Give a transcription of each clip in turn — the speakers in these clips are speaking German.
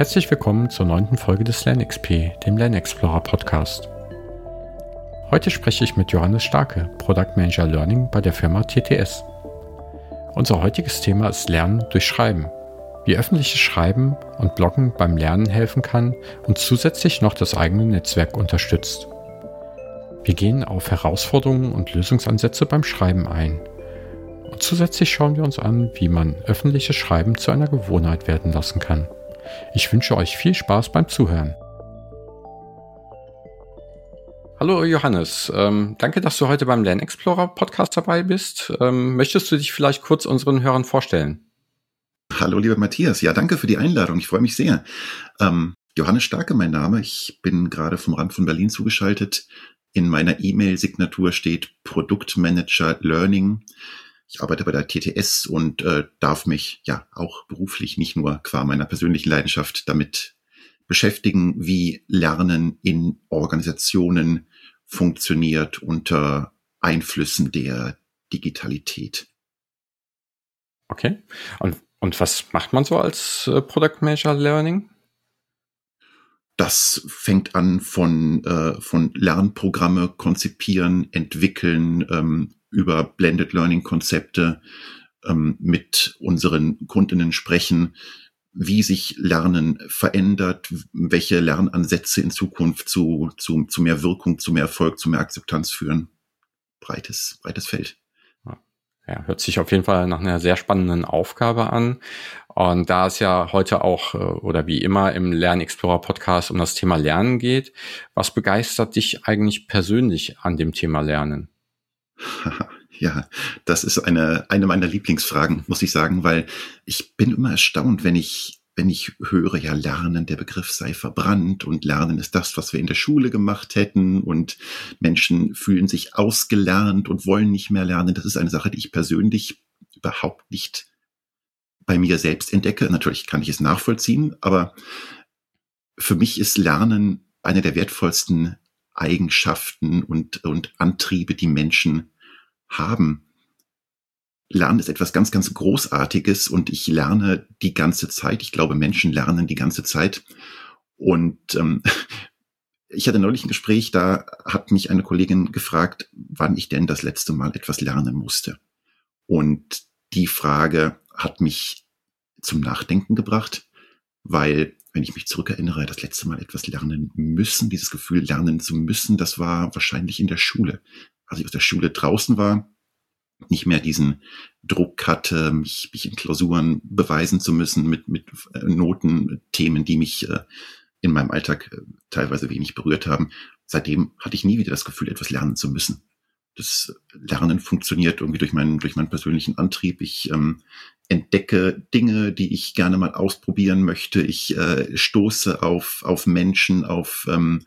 Herzlich willkommen zur neunten Folge des LernXP, dem LernExplorer Podcast. Heute spreche ich mit Johannes Starke, Product Manager Learning bei der Firma TTS. Unser heutiges Thema ist Lernen durch Schreiben. Wie öffentliches Schreiben und Bloggen beim Lernen helfen kann und zusätzlich noch das eigene Netzwerk unterstützt. Wir gehen auf Herausforderungen und Lösungsansätze beim Schreiben ein. Und zusätzlich schauen wir uns an, wie man öffentliches Schreiben zu einer Gewohnheit werden lassen kann. Ich wünsche euch viel Spaß beim Zuhören. Hallo Johannes, ähm, danke, dass du heute beim Lernexplorer Podcast dabei bist. Ähm, möchtest du dich vielleicht kurz unseren Hörern vorstellen? Hallo lieber Matthias, ja danke für die Einladung, ich freue mich sehr. Ähm, Johannes Starke mein Name, ich bin gerade vom Rand von Berlin zugeschaltet. In meiner E-Mail-Signatur steht Produktmanager Learning. Ich arbeite bei der TTS und äh, darf mich ja auch beruflich nicht nur qua meiner persönlichen Leidenschaft damit beschäftigen, wie Lernen in Organisationen funktioniert unter Einflüssen der Digitalität. Okay. Und, und was macht man so als äh, Product Manager Learning? Das fängt an von, äh, von Lernprogramme konzipieren, entwickeln, ähm, über Blended Learning Konzepte ähm, mit unseren Kundinnen sprechen, wie sich Lernen verändert, welche Lernansätze in Zukunft zu, zu, zu mehr Wirkung, zu mehr Erfolg, zu mehr Akzeptanz führen. Breites, breites Feld. Ja, hört sich auf jeden Fall nach einer sehr spannenden Aufgabe an. Und da es ja heute auch äh, oder wie immer im Lernexplorer Podcast um das Thema Lernen geht, was begeistert dich eigentlich persönlich an dem Thema Lernen? Ja, das ist eine, eine meiner Lieblingsfragen, muss ich sagen, weil ich bin immer erstaunt, wenn ich, wenn ich höre, ja, Lernen, der Begriff sei verbrannt und Lernen ist das, was wir in der Schule gemacht hätten und Menschen fühlen sich ausgelernt und wollen nicht mehr lernen. Das ist eine Sache, die ich persönlich überhaupt nicht bei mir selbst entdecke. Natürlich kann ich es nachvollziehen, aber für mich ist Lernen eine der wertvollsten Eigenschaften und, und Antriebe, die Menschen haben. Lernen ist etwas ganz, ganz Großartiges und ich lerne die ganze Zeit. Ich glaube, Menschen lernen die ganze Zeit. Und ähm, ich hatte neulich ein Gespräch, da hat mich eine Kollegin gefragt, wann ich denn das letzte Mal etwas lernen musste. Und die Frage hat mich zum Nachdenken gebracht, weil wenn ich mich zurückerinnere, das letzte Mal etwas lernen müssen, dieses Gefühl lernen zu müssen, das war wahrscheinlich in der Schule. Als ich aus der Schule draußen war, nicht mehr diesen Druck hatte, mich, mich in Klausuren beweisen zu müssen mit, mit äh, Noten, Themen, die mich äh, in meinem Alltag äh, teilweise wenig berührt haben. Seitdem hatte ich nie wieder das Gefühl, etwas lernen zu müssen. Das Lernen funktioniert irgendwie durch meinen, durch meinen persönlichen Antrieb. Ich ähm, entdecke Dinge, die ich gerne mal ausprobieren möchte. Ich äh, stoße auf, auf Menschen, auf ähm,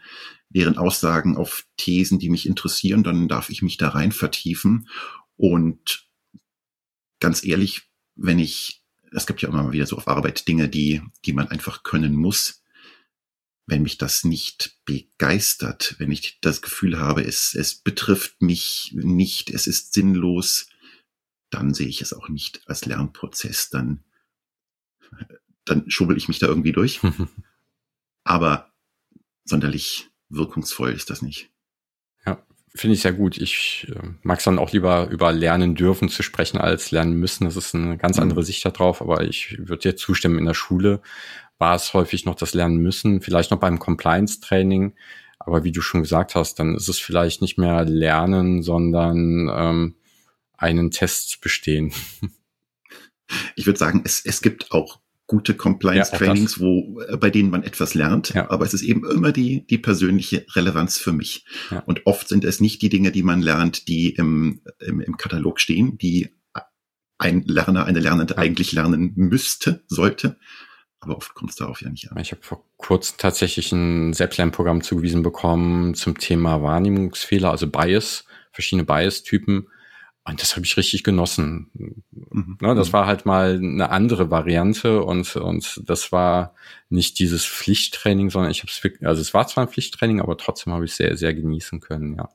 deren Aussagen, auf Thesen, die mich interessieren. Dann darf ich mich da rein vertiefen. Und ganz ehrlich, wenn ich, es gibt ja immer wieder so auf Arbeit Dinge, die, die man einfach können muss wenn mich das nicht begeistert, wenn ich das Gefühl habe, es, es betrifft mich nicht, es ist sinnlos, dann sehe ich es auch nicht als Lernprozess, dann, dann schubbel ich mich da irgendwie durch. Aber sonderlich wirkungsvoll ist das nicht. Ja, finde ich sehr gut. Ich äh, mag es dann auch lieber über lernen dürfen zu sprechen als lernen müssen. Das ist eine ganz mhm. andere Sicht darauf, aber ich würde dir zustimmen, in der Schule war es häufig noch das Lernen müssen, vielleicht noch beim Compliance-Training. Aber wie du schon gesagt hast, dann ist es vielleicht nicht mehr Lernen, sondern ähm, einen Test bestehen. Ich würde sagen, es, es gibt auch gute Compliance-Trainings, ja, wo äh, bei denen man etwas lernt, ja. aber es ist eben immer die die persönliche Relevanz für mich. Ja. Und oft sind es nicht die Dinge, die man lernt, die im, im, im Katalog stehen, die ein Lerner, eine Lernende eigentlich lernen müsste, sollte, aber oft kommt es darauf ja nicht an. Ich habe vor kurzem tatsächlich ein Selbstlernprogramm zugewiesen bekommen zum Thema Wahrnehmungsfehler, also Bias, verschiedene Bias-Typen. Und das habe ich richtig genossen. Mhm. Ne, das mhm. war halt mal eine andere Variante und, und das war nicht dieses Pflichttraining, sondern ich habe es wirklich, also es war zwar ein Pflichttraining, aber trotzdem habe ich sehr, sehr genießen können, ja.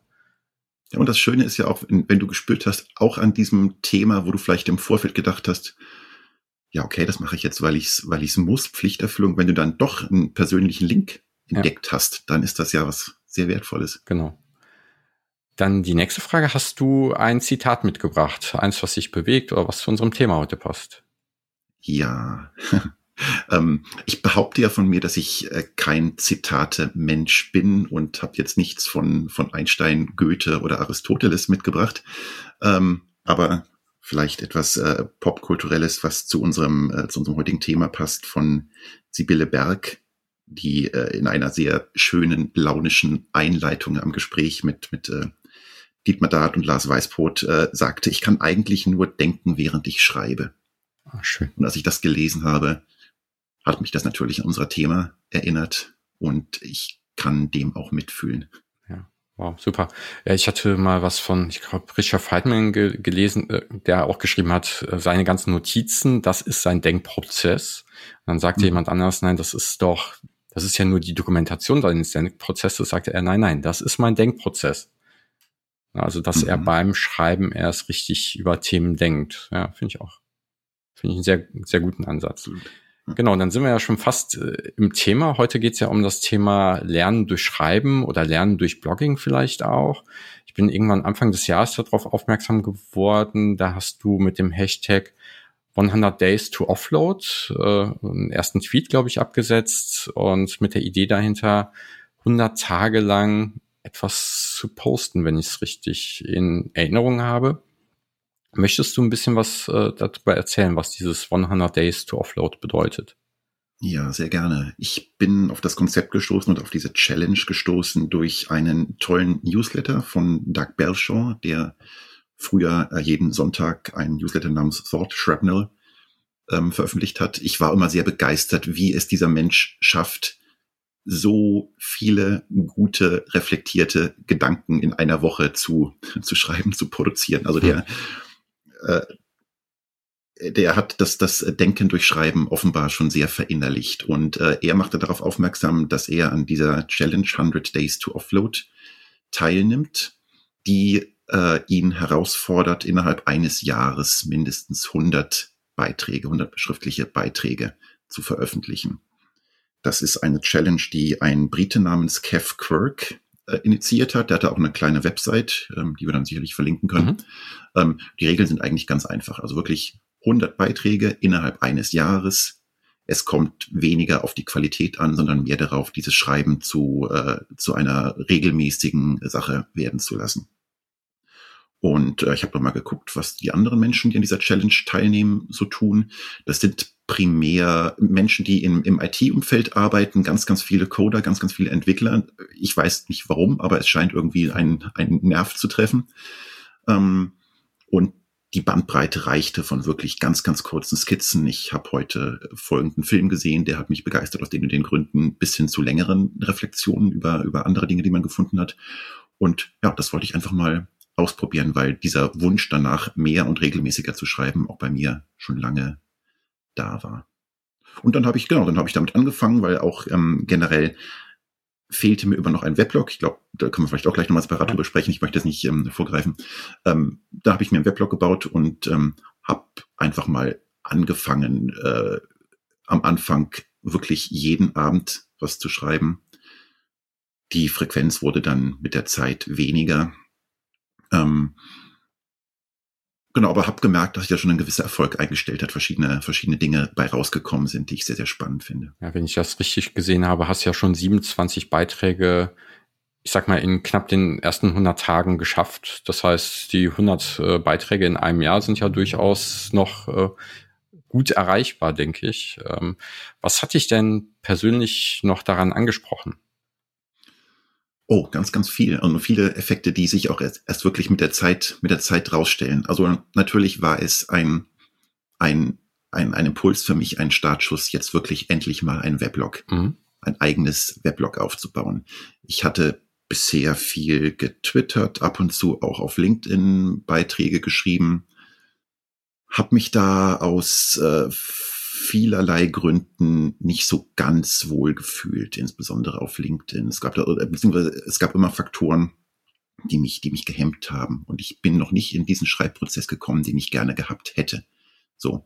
Ja, und das Schöne ist ja auch, wenn, wenn du gespürt hast, auch an diesem Thema, wo du vielleicht im Vorfeld gedacht hast, ja, okay, das mache ich jetzt, weil ich es weil ich's muss, Pflichterfüllung. Wenn du dann doch einen persönlichen Link entdeckt ja. hast, dann ist das ja was sehr Wertvolles. Genau. Dann die nächste Frage. Hast du ein Zitat mitgebracht? Eins, was sich bewegt oder was zu unserem Thema heute passt? Ja. ähm, ich behaupte ja von mir, dass ich äh, kein Zitate-Mensch bin und habe jetzt nichts von, von Einstein, Goethe oder Aristoteles mitgebracht. Ähm, aber vielleicht etwas äh, Popkulturelles, was zu unserem, äh, zu unserem heutigen Thema passt, von Sibylle Berg, die äh, in einer sehr schönen, launischen Einleitung am Gespräch mit, mit äh, Dietmar Dart und Lars Weißbrot äh, sagte, ich kann eigentlich nur denken, während ich schreibe. Ach, schön. Und als ich das gelesen habe, hat mich das natürlich an unser Thema erinnert und ich kann dem auch mitfühlen. Wow, super. Ja, ich hatte mal was von, ich glaube, Richard Feldman ge gelesen, äh, der auch geschrieben hat, äh, seine ganzen Notizen, das ist sein Denkprozess. Und dann sagte mhm. jemand anders, nein, das ist doch, das ist ja nur die Dokumentation seines Denkprozesses, sagte er, nein, nein, das ist mein Denkprozess. Also, dass mhm. er beim Schreiben erst richtig über Themen denkt. Ja, finde ich auch. Finde ich einen sehr, sehr guten Ansatz. Mhm. Genau, dann sind wir ja schon fast äh, im Thema. Heute geht es ja um das Thema Lernen durch Schreiben oder Lernen durch Blogging vielleicht auch. Ich bin irgendwann Anfang des Jahres darauf aufmerksam geworden. Da hast du mit dem Hashtag 100 Days to Offload äh, einen ersten Tweet, glaube ich, abgesetzt und mit der Idee dahinter, 100 Tage lang etwas zu posten, wenn ich es richtig in Erinnerung habe. Möchtest du ein bisschen was äh, darüber erzählen, was dieses 100 Days to Offload bedeutet? Ja, sehr gerne. Ich bin auf das Konzept gestoßen und auf diese Challenge gestoßen durch einen tollen Newsletter von Doug Belshaw, der früher äh, jeden Sonntag einen Newsletter namens Thought Shrapnel ähm, veröffentlicht hat. Ich war immer sehr begeistert, wie es dieser Mensch schafft, so viele gute, reflektierte Gedanken in einer Woche zu, zu schreiben, zu produzieren. Also der, äh, der hat das, das Denken durch Schreiben offenbar schon sehr verinnerlicht. Und äh, er machte darauf aufmerksam, dass er an dieser Challenge 100 Days to Offload teilnimmt, die äh, ihn herausfordert, innerhalb eines Jahres mindestens 100 Beiträge, 100 beschriftliche Beiträge zu veröffentlichen. Das ist eine Challenge, die ein Brite namens Kev Quirk äh, initiiert hat. Der hatte auch eine kleine Website, ähm, die wir dann sicherlich verlinken können. Mhm. Ähm, die Regeln sind eigentlich ganz einfach. Also wirklich 100 Beiträge innerhalb eines Jahres. Es kommt weniger auf die Qualität an, sondern mehr darauf, dieses Schreiben zu, äh, zu einer regelmäßigen Sache werden zu lassen. Und äh, ich habe mal geguckt, was die anderen Menschen, die an dieser Challenge teilnehmen, so tun. Das sind primär Menschen, die im, im IT-Umfeld arbeiten, ganz, ganz viele Coder, ganz, ganz viele Entwickler. Ich weiß nicht warum, aber es scheint irgendwie einen, einen Nerv zu treffen. Ähm, und die Bandbreite reichte von wirklich ganz, ganz kurzen Skizzen. Ich habe heute folgenden Film gesehen, der hat mich begeistert aus den und den Gründen, bis hin zu längeren Reflexionen über, über andere Dinge, die man gefunden hat. Und ja, das wollte ich einfach mal ausprobieren, weil dieser Wunsch danach, mehr und regelmäßiger zu schreiben, auch bei mir schon lange da war. Und dann habe ich, genau, dann habe ich damit angefangen, weil auch ähm, generell fehlte mir über noch ein Weblog. Ich glaube, da können wir vielleicht auch gleich nochmal separat drüber sprechen. Ich möchte das nicht ähm, vorgreifen. Ähm, da habe ich mir ein Weblog gebaut und ähm, habe einfach mal angefangen, äh, am Anfang wirklich jeden Abend was zu schreiben. Die Frequenz wurde dann mit der Zeit weniger. Ähm, genau, aber habe gemerkt, dass sich da schon ein gewisser Erfolg eingestellt hat, verschiedene, verschiedene Dinge bei rausgekommen sind, die ich sehr, sehr spannend finde. Ja, wenn ich das richtig gesehen habe, hast du ja schon 27 Beiträge, ich sag mal, in knapp den ersten 100 Tagen geschafft. Das heißt, die 100 äh, Beiträge in einem Jahr sind ja durchaus noch äh, gut erreichbar, denke ich. Ähm, was hat dich denn persönlich noch daran angesprochen? Oh, ganz, ganz viel. Und viele Effekte, die sich auch erst, erst wirklich mit der Zeit, mit der Zeit rausstellen. Also natürlich war es ein, ein, ein, ein Impuls für mich, ein Startschuss, jetzt wirklich endlich mal ein Weblog, mhm. ein eigenes Weblog aufzubauen. Ich hatte bisher viel getwittert, ab und zu auch auf LinkedIn Beiträge geschrieben, habe mich da aus äh, vielerlei Gründen nicht so ganz wohl gefühlt, insbesondere auf LinkedIn. Es gab da, beziehungsweise es gab immer Faktoren, die mich, die mich gehemmt haben. Und ich bin noch nicht in diesen Schreibprozess gekommen, den ich gerne gehabt hätte. So.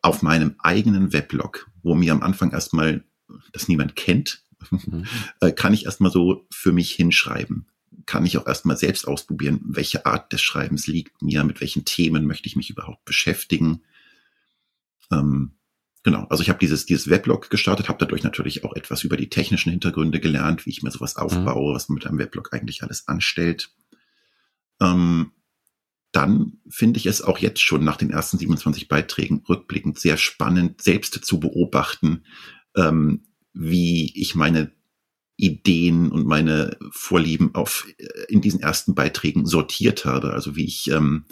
auf meinem eigenen Weblog, wo mir am Anfang erstmal das niemand kennt, mhm. Äh, kann ich erstmal so für mich hinschreiben. Kann ich auch erstmal selbst ausprobieren, welche Art des Schreibens liegt mir, mit welchen Themen möchte ich mich überhaupt beschäftigen. Ähm, genau, also ich habe dieses, dieses Weblog gestartet, habe dadurch natürlich auch etwas über die technischen Hintergründe gelernt, wie ich mir sowas mhm. aufbaue, mhm. was man mit einem Weblog eigentlich alles anstellt. Ähm, dann finde ich es auch jetzt schon nach den ersten 27 Beiträgen rückblickend sehr spannend, selbst zu beobachten, ähm, wie ich meine Ideen und meine Vorlieben auf äh, in diesen ersten Beiträgen sortiert habe. Also wie ich ähm,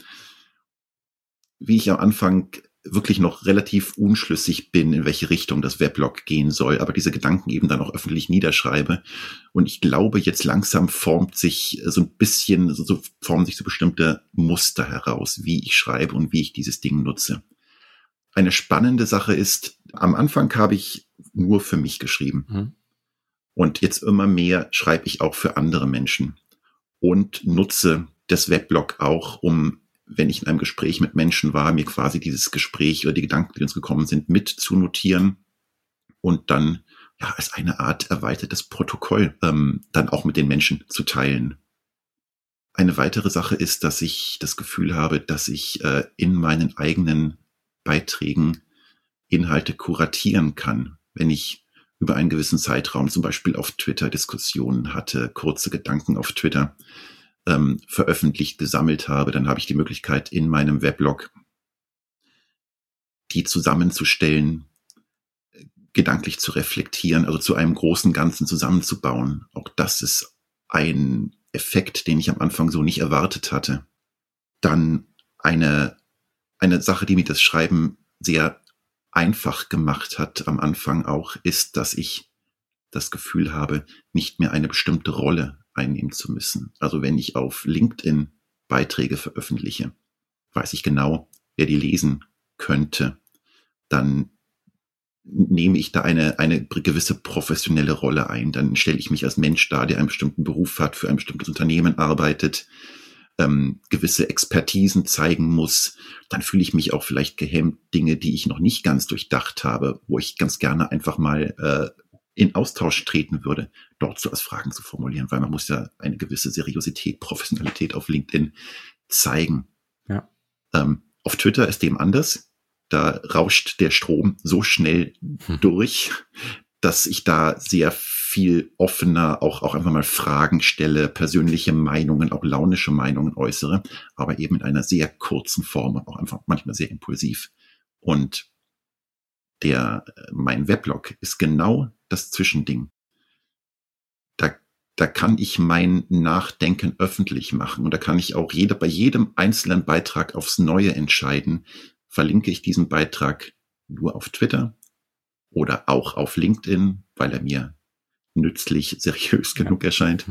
wie ich am Anfang wirklich noch relativ unschlüssig bin, in welche Richtung das Weblog gehen soll, aber diese Gedanken eben dann auch öffentlich niederschreibe. Und ich glaube, jetzt langsam formt sich so ein bisschen, so formen sich so bestimmte Muster heraus, wie ich schreibe und wie ich dieses Ding nutze. Eine spannende Sache ist, am Anfang habe ich nur für mich geschrieben. Mhm. Und jetzt immer mehr schreibe ich auch für andere Menschen und nutze das Weblog auch, um wenn ich in einem Gespräch mit Menschen war, mir quasi dieses Gespräch oder die Gedanken, die uns gekommen sind, mit zu notieren und dann ja als eine Art erweitertes Protokoll ähm, dann auch mit den Menschen zu teilen. Eine weitere Sache ist, dass ich das Gefühl habe, dass ich äh, in meinen eigenen Beiträgen Inhalte kuratieren kann, wenn ich über einen gewissen Zeitraum zum Beispiel auf Twitter Diskussionen hatte, kurze Gedanken auf Twitter, ähm, veröffentlicht, gesammelt habe, dann habe ich die Möglichkeit in meinem Weblog die zusammenzustellen, gedanklich zu reflektieren, also zu einem großen Ganzen zusammenzubauen. Auch das ist ein Effekt, den ich am Anfang so nicht erwartet hatte. Dann eine, eine Sache, die mir das Schreiben sehr einfach gemacht hat am Anfang auch, ist, dass ich das Gefühl habe, nicht mehr eine bestimmte Rolle einnehmen zu müssen. Also wenn ich auf LinkedIn Beiträge veröffentliche, weiß ich genau, wer die lesen könnte, dann nehme ich da eine, eine gewisse professionelle Rolle ein. Dann stelle ich mich als Mensch dar, der einen bestimmten Beruf hat, für ein bestimmtes Unternehmen arbeitet, ähm, gewisse Expertisen zeigen muss. Dann fühle ich mich auch vielleicht gehemmt, Dinge, die ich noch nicht ganz durchdacht habe, wo ich ganz gerne einfach mal äh, in Austausch treten würde, dort so als Fragen zu formulieren, weil man muss ja eine gewisse Seriosität, Professionalität auf LinkedIn zeigen. Ja. Ähm, auf Twitter ist dem anders. Da rauscht der Strom so schnell hm. durch, dass ich da sehr viel offener auch, auch einfach mal Fragen stelle, persönliche Meinungen, auch launische Meinungen äußere, aber eben in einer sehr kurzen Form und auch einfach manchmal sehr impulsiv. Und der, äh, mein Weblog ist genau das Zwischending. Da, da kann ich mein Nachdenken öffentlich machen und da kann ich auch jeder, bei jedem einzelnen Beitrag aufs Neue entscheiden, verlinke ich diesen Beitrag nur auf Twitter oder auch auf LinkedIn, weil er mir nützlich, seriös genug ja. erscheint.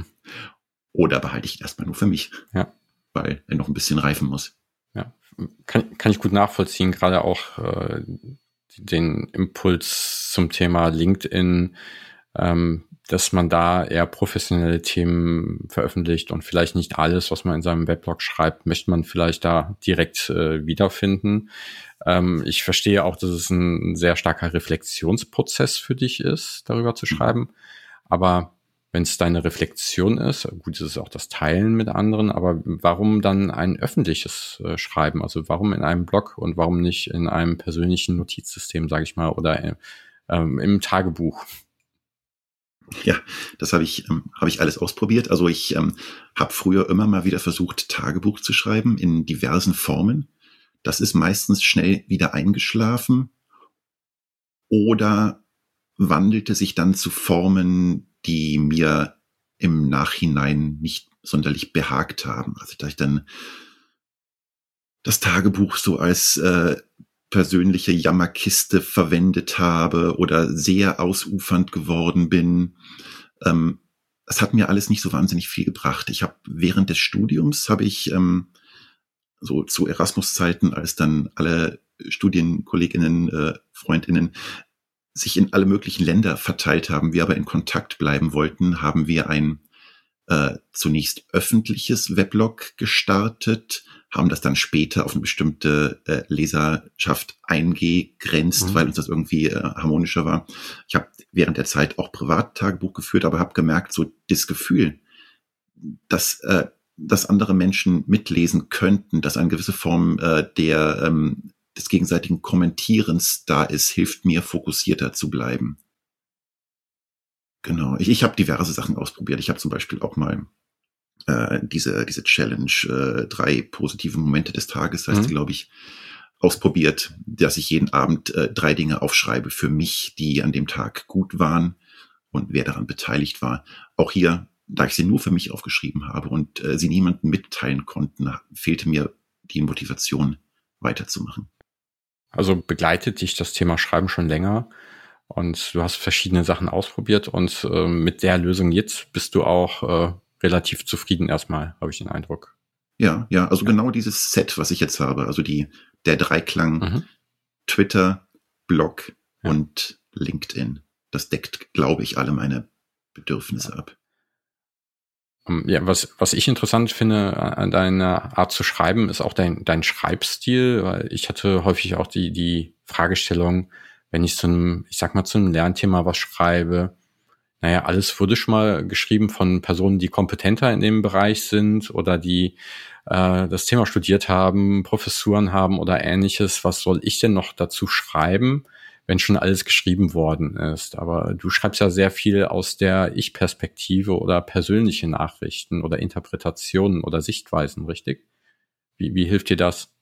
Oder behalte ich ihn erstmal nur für mich, ja. weil er noch ein bisschen reifen muss. Ja, kann, kann ich gut nachvollziehen, gerade auch äh, den Impuls zum Thema LinkedIn, ähm, dass man da eher professionelle Themen veröffentlicht und vielleicht nicht alles, was man in seinem Weblog schreibt, möchte man vielleicht da direkt äh, wiederfinden. Ähm, ich verstehe auch, dass es ein sehr starker Reflexionsprozess für dich ist, darüber zu mhm. schreiben. Aber wenn es deine Reflexion ist, gut, es ist auch das Teilen mit anderen, aber warum dann ein öffentliches äh, Schreiben? Also warum in einem Blog und warum nicht in einem persönlichen Notizsystem, sage ich mal, oder ähm, im Tagebuch? Ja, das habe ich, ähm, hab ich alles ausprobiert. Also ich ähm, habe früher immer mal wieder versucht, Tagebuch zu schreiben in diversen Formen. Das ist meistens schnell wieder eingeschlafen oder wandelte sich dann zu Formen, die mir im Nachhinein nicht sonderlich behagt haben. Also da ich dann das Tagebuch so als äh, persönliche Jammerkiste verwendet habe oder sehr ausufernd geworden bin. Ähm, das hat mir alles nicht so wahnsinnig viel gebracht. Ich habe während des Studiums habe ich ähm, so zu Erasmus-Zeiten, als dann alle Studienkolleginnen, äh, Freundinnen sich in alle möglichen Länder verteilt haben, wir aber in Kontakt bleiben wollten, haben wir ein äh, zunächst öffentliches Weblog gestartet, haben das dann später auf eine bestimmte äh, Leserschaft eingegrenzt, mhm. weil uns das irgendwie äh, harmonischer war. Ich habe während der Zeit auch Privattagebuch geführt, aber habe gemerkt, so das Gefühl, dass, äh, dass andere Menschen mitlesen könnten, dass eine gewisse Form äh, der ähm, des gegenseitigen Kommentierens da ist, hilft mir fokussierter zu bleiben. Genau. Ich, ich habe diverse Sachen ausprobiert. Ich habe zum Beispiel auch mal äh, diese, diese Challenge, äh, drei positive Momente des Tages, heißt mhm. glaube ich, ausprobiert, dass ich jeden Abend äh, drei Dinge aufschreibe für mich, die an dem Tag gut waren und wer daran beteiligt war. Auch hier, da ich sie nur für mich aufgeschrieben habe und äh, sie niemandem mitteilen konnten, fehlte mir die Motivation weiterzumachen. Also begleitet dich das Thema Schreiben schon länger und du hast verschiedene Sachen ausprobiert und äh, mit der Lösung jetzt bist du auch äh, relativ zufrieden erstmal, habe ich den Eindruck. Ja, ja, also ja. genau dieses Set, was ich jetzt habe, also die, der Dreiklang mhm. Twitter, Blog ja. und LinkedIn. Das deckt, glaube ich, alle meine Bedürfnisse ab. Ja, was, was ich interessant finde an deiner Art zu schreiben, ist auch dein, dein Schreibstil, weil ich hatte häufig auch die, die Fragestellung, wenn ich zu einem, ich sag mal, zu einem Lernthema was schreibe, naja, alles wurde schon mal geschrieben von Personen, die kompetenter in dem Bereich sind oder die äh, das Thema studiert haben, Professuren haben oder ähnliches. Was soll ich denn noch dazu schreiben, wenn schon alles geschrieben worden ist? Aber du schreibst ja sehr viel aus der Ich-Perspektive oder persönliche Nachrichten oder Interpretationen oder Sichtweisen, richtig? Wie, wie hilft dir das?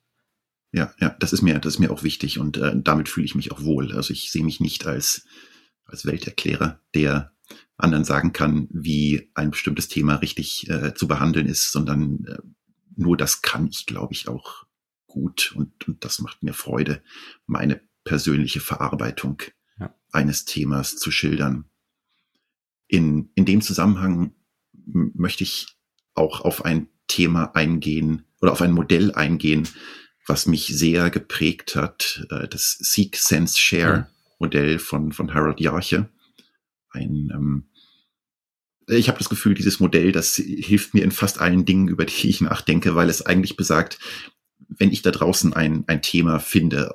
Ja, ja, das ist mir, das ist mir auch wichtig und äh, damit fühle ich mich auch wohl. Also ich sehe mich nicht als als Welterklärer, der anderen sagen kann, wie ein bestimmtes Thema richtig äh, zu behandeln ist, sondern äh, nur das kann ich, glaube ich, auch gut und, und das macht mir Freude, meine persönliche Verarbeitung ja. eines Themas zu schildern. In, in dem Zusammenhang möchte ich auch auf ein Thema eingehen oder auf ein Modell eingehen, was mich sehr geprägt hat, äh, das Seek, Sense, Share Modell von, von Harold Jarche. Ein ähm, ich habe das Gefühl, dieses Modell, das hilft mir in fast allen Dingen, über die ich nachdenke, weil es eigentlich besagt, wenn ich da draußen ein, ein Thema finde,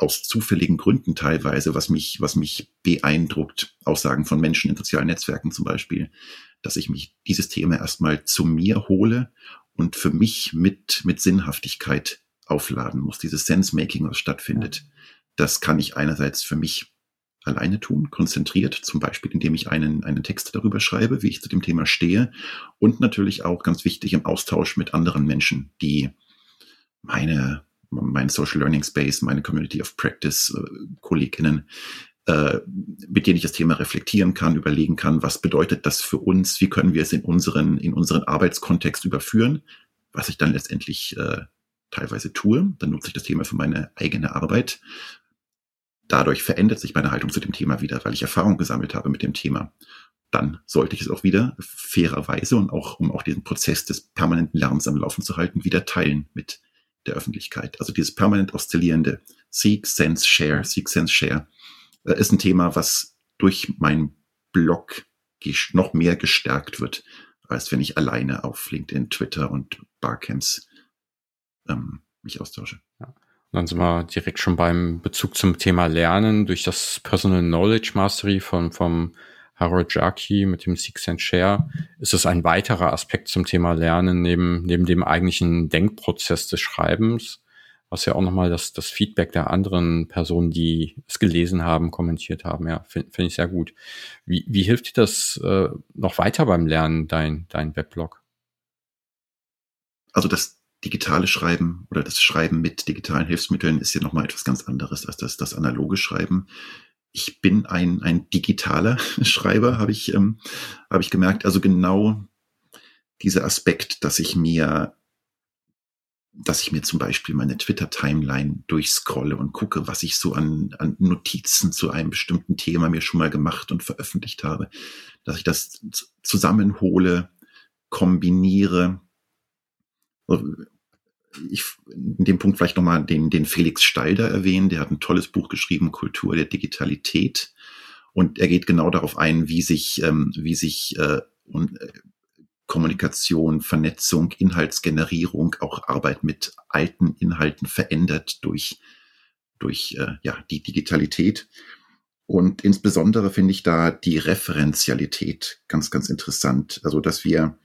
aus zufälligen Gründen teilweise, was mich, was mich beeindruckt, Aussagen von Menschen in sozialen Netzwerken zum Beispiel, dass ich mich dieses Thema erstmal zu mir hole und für mich mit, mit Sinnhaftigkeit aufladen muss, dieses Sense-Making, was stattfindet. Das kann ich einerseits für mich alleine tun, konzentriert, zum Beispiel indem ich einen, einen Text darüber schreibe, wie ich zu dem Thema stehe und natürlich auch ganz wichtig im Austausch mit anderen Menschen, die meine, mein Social Learning Space, meine Community of Practice, äh, Kolleginnen, äh, mit denen ich das Thema reflektieren kann, überlegen kann, was bedeutet das für uns, wie können wir es in unseren, in unseren Arbeitskontext überführen, was ich dann letztendlich äh, teilweise tue. Dann nutze ich das Thema für meine eigene Arbeit dadurch verändert sich meine Haltung zu dem Thema wieder, weil ich Erfahrung gesammelt habe mit dem Thema. Dann sollte ich es auch wieder fairerweise und auch, um auch diesen Prozess des permanenten Lernens am Laufen zu halten, wieder teilen mit der Öffentlichkeit. Also dieses permanent oszillierende Seek, Sense, Share, Seek, Sense, Share äh, ist ein Thema, was durch meinen Blog noch mehr gestärkt wird, als wenn ich alleine auf LinkedIn, Twitter und Barcamps ähm, mich austausche. Ja dann sind wir direkt schon beim Bezug zum Thema Lernen durch das Personal Knowledge Mastery von, vom Harold Jaki mit dem Six and Share. Ist es ein weiterer Aspekt zum Thema Lernen neben, neben dem eigentlichen Denkprozess des Schreibens, was ja auch nochmal das, das Feedback der anderen Personen, die es gelesen haben, kommentiert haben. Ja, finde find ich sehr gut. Wie, wie hilft dir das äh, noch weiter beim Lernen, dein, dein Weblog? Also das digitale Schreiben oder das Schreiben mit digitalen Hilfsmitteln ist ja nochmal etwas ganz anderes als das, das analoge Schreiben. Ich bin ein, ein digitaler Schreiber, habe ich, ähm, habe ich gemerkt. Also genau dieser Aspekt, dass ich mir, dass ich mir zum Beispiel meine Twitter-Timeline durchscrolle und gucke, was ich so an, an Notizen zu einem bestimmten Thema mir schon mal gemacht und veröffentlicht habe, dass ich das zusammenhole, kombiniere, ich in dem Punkt vielleicht nochmal den, den Felix Stalder erwähnen, der hat ein tolles Buch geschrieben, Kultur der Digitalität. Und er geht genau darauf ein, wie sich, ähm, wie sich äh, und, äh, Kommunikation, Vernetzung, Inhaltsgenerierung, auch Arbeit mit alten Inhalten verändert durch, durch äh, ja, die Digitalität. Und insbesondere finde ich da die Referenzialität ganz, ganz interessant. Also, dass wir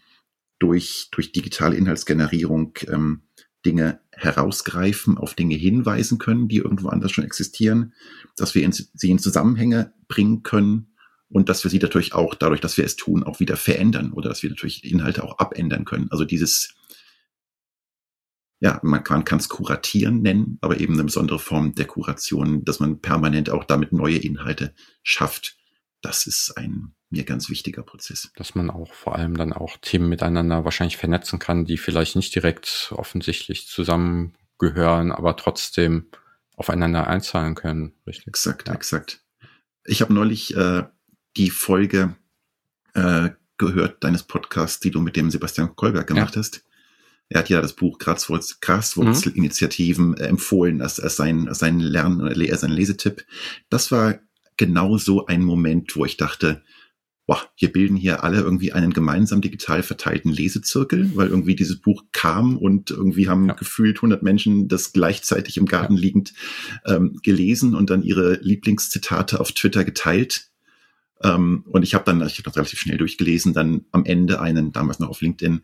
durch, durch digitale Inhaltsgenerierung ähm, Dinge herausgreifen, auf Dinge hinweisen können, die irgendwo anders schon existieren, dass wir in, sie in Zusammenhänge bringen können und dass wir sie natürlich auch dadurch, dass wir es tun, auch wieder verändern oder dass wir natürlich Inhalte auch abändern können. Also dieses, ja, man kann es kuratieren nennen, aber eben eine besondere Form der Kuration, dass man permanent auch damit neue Inhalte schafft. Das ist ein mir ganz wichtiger Prozess. Dass man auch vor allem dann auch Themen miteinander wahrscheinlich vernetzen kann, die vielleicht nicht direkt offensichtlich zusammengehören, aber trotzdem aufeinander einzahlen können. Richtig? Exakt, ja. exakt. Ich habe neulich äh, die Folge äh, gehört deines Podcasts, die du mit dem Sebastian Kolberg gemacht ja. hast. Er hat ja das Buch Graswurzelinitiativen mhm. Äh, empfohlen als, als sein, als sein Lern- oder sein Lesetipp. Das war genau so ein Moment, wo ich dachte, boah, wir bilden hier alle irgendwie einen gemeinsam digital verteilten Lesezirkel, weil irgendwie dieses Buch kam und irgendwie haben ja. gefühlt 100 Menschen das gleichzeitig im Garten ja. liegend ähm, gelesen und dann ihre Lieblingszitate auf Twitter geteilt. Ähm, und ich habe dann, ich habe das relativ schnell durchgelesen, dann am Ende einen, damals noch auf LinkedIn,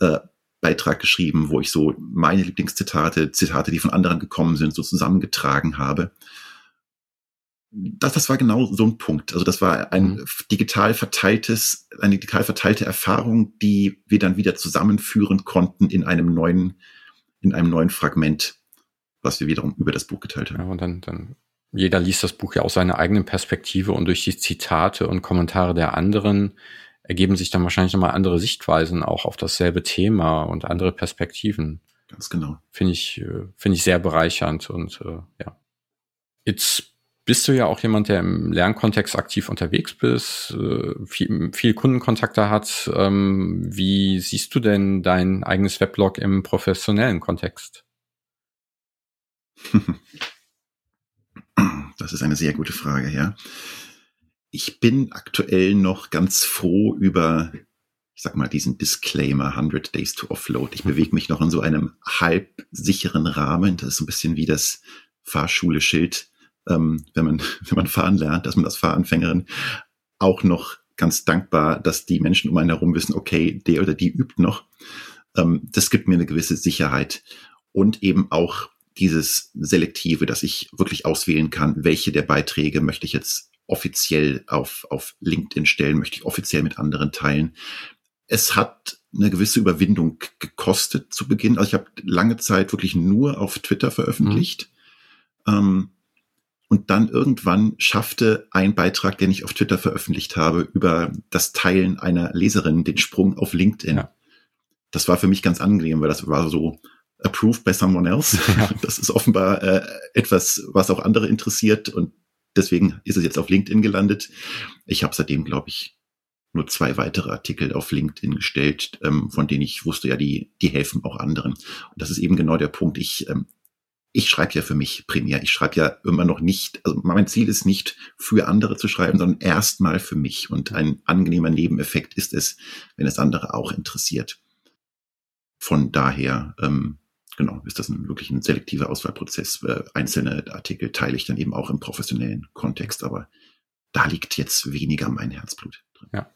äh, Beitrag geschrieben, wo ich so meine Lieblingszitate, Zitate, die von anderen gekommen sind, so zusammengetragen habe. Das, das war genau so ein Punkt. Also das war ein mhm. digital verteiltes, eine digital verteilte Erfahrung, die wir dann wieder zusammenführen konnten in einem neuen, in einem neuen Fragment, was wir wiederum über das Buch geteilt haben. Ja, und dann, dann jeder liest das Buch ja aus seiner eigenen Perspektive und durch die Zitate und Kommentare der anderen ergeben sich dann wahrscheinlich nochmal andere Sichtweisen auch auf dasselbe Thema und andere Perspektiven. Ganz genau. Finde ich, äh, finde ich sehr bereichernd und äh, ja. Jetzt bist du ja auch jemand, der im Lernkontext aktiv unterwegs bist, äh, viel, viel Kundenkontakte hat. Ähm, wie siehst du denn dein eigenes Weblog im professionellen Kontext? Das ist eine sehr gute Frage, ja. Ich bin aktuell noch ganz froh über, ich sag mal, diesen Disclaimer 100 Days to Offload. Ich bewege mich noch in so einem halb sicheren Rahmen. Das ist so ein bisschen wie das Fahrschule-Schild, ähm, wenn man, wenn man fahren lernt, dass man als Fahranfängerin auch noch ganz dankbar, dass die Menschen um einen herum wissen, okay, der oder die übt noch. Ähm, das gibt mir eine gewisse Sicherheit und eben auch dieses Selektive, dass ich wirklich auswählen kann, welche der Beiträge möchte ich jetzt offiziell auf, auf LinkedIn stellen, möchte ich offiziell mit anderen teilen. Es hat eine gewisse Überwindung gekostet zu Beginn. Also ich habe lange Zeit wirklich nur auf Twitter veröffentlicht. Mhm. Ähm, und dann irgendwann schaffte ein Beitrag, den ich auf Twitter veröffentlicht habe, über das Teilen einer Leserin den Sprung auf LinkedIn. Ja. Das war für mich ganz angenehm, weil das war so, approved by someone else. Ja. Das ist offenbar äh, etwas, was auch andere interessiert und deswegen ist es jetzt auf LinkedIn gelandet. Ich habe seitdem, glaube ich, nur zwei weitere Artikel auf LinkedIn gestellt, ähm, von denen ich wusste, ja, die, die helfen auch anderen. Und das ist eben genau der Punkt. Ich, ähm, ich schreibe ja für mich primär. Ich schreibe ja immer noch nicht, also mein Ziel ist nicht für andere zu schreiben, sondern erstmal für mich. Und ein angenehmer Nebeneffekt ist es, wenn es andere auch interessiert. Von daher ähm, genau, ist das ein, wirklich ein selektiver Auswahlprozess. Äh, einzelne Artikel teile ich dann eben auch im professionellen Kontext, aber da liegt jetzt weniger mein Herzblut drin. Ja.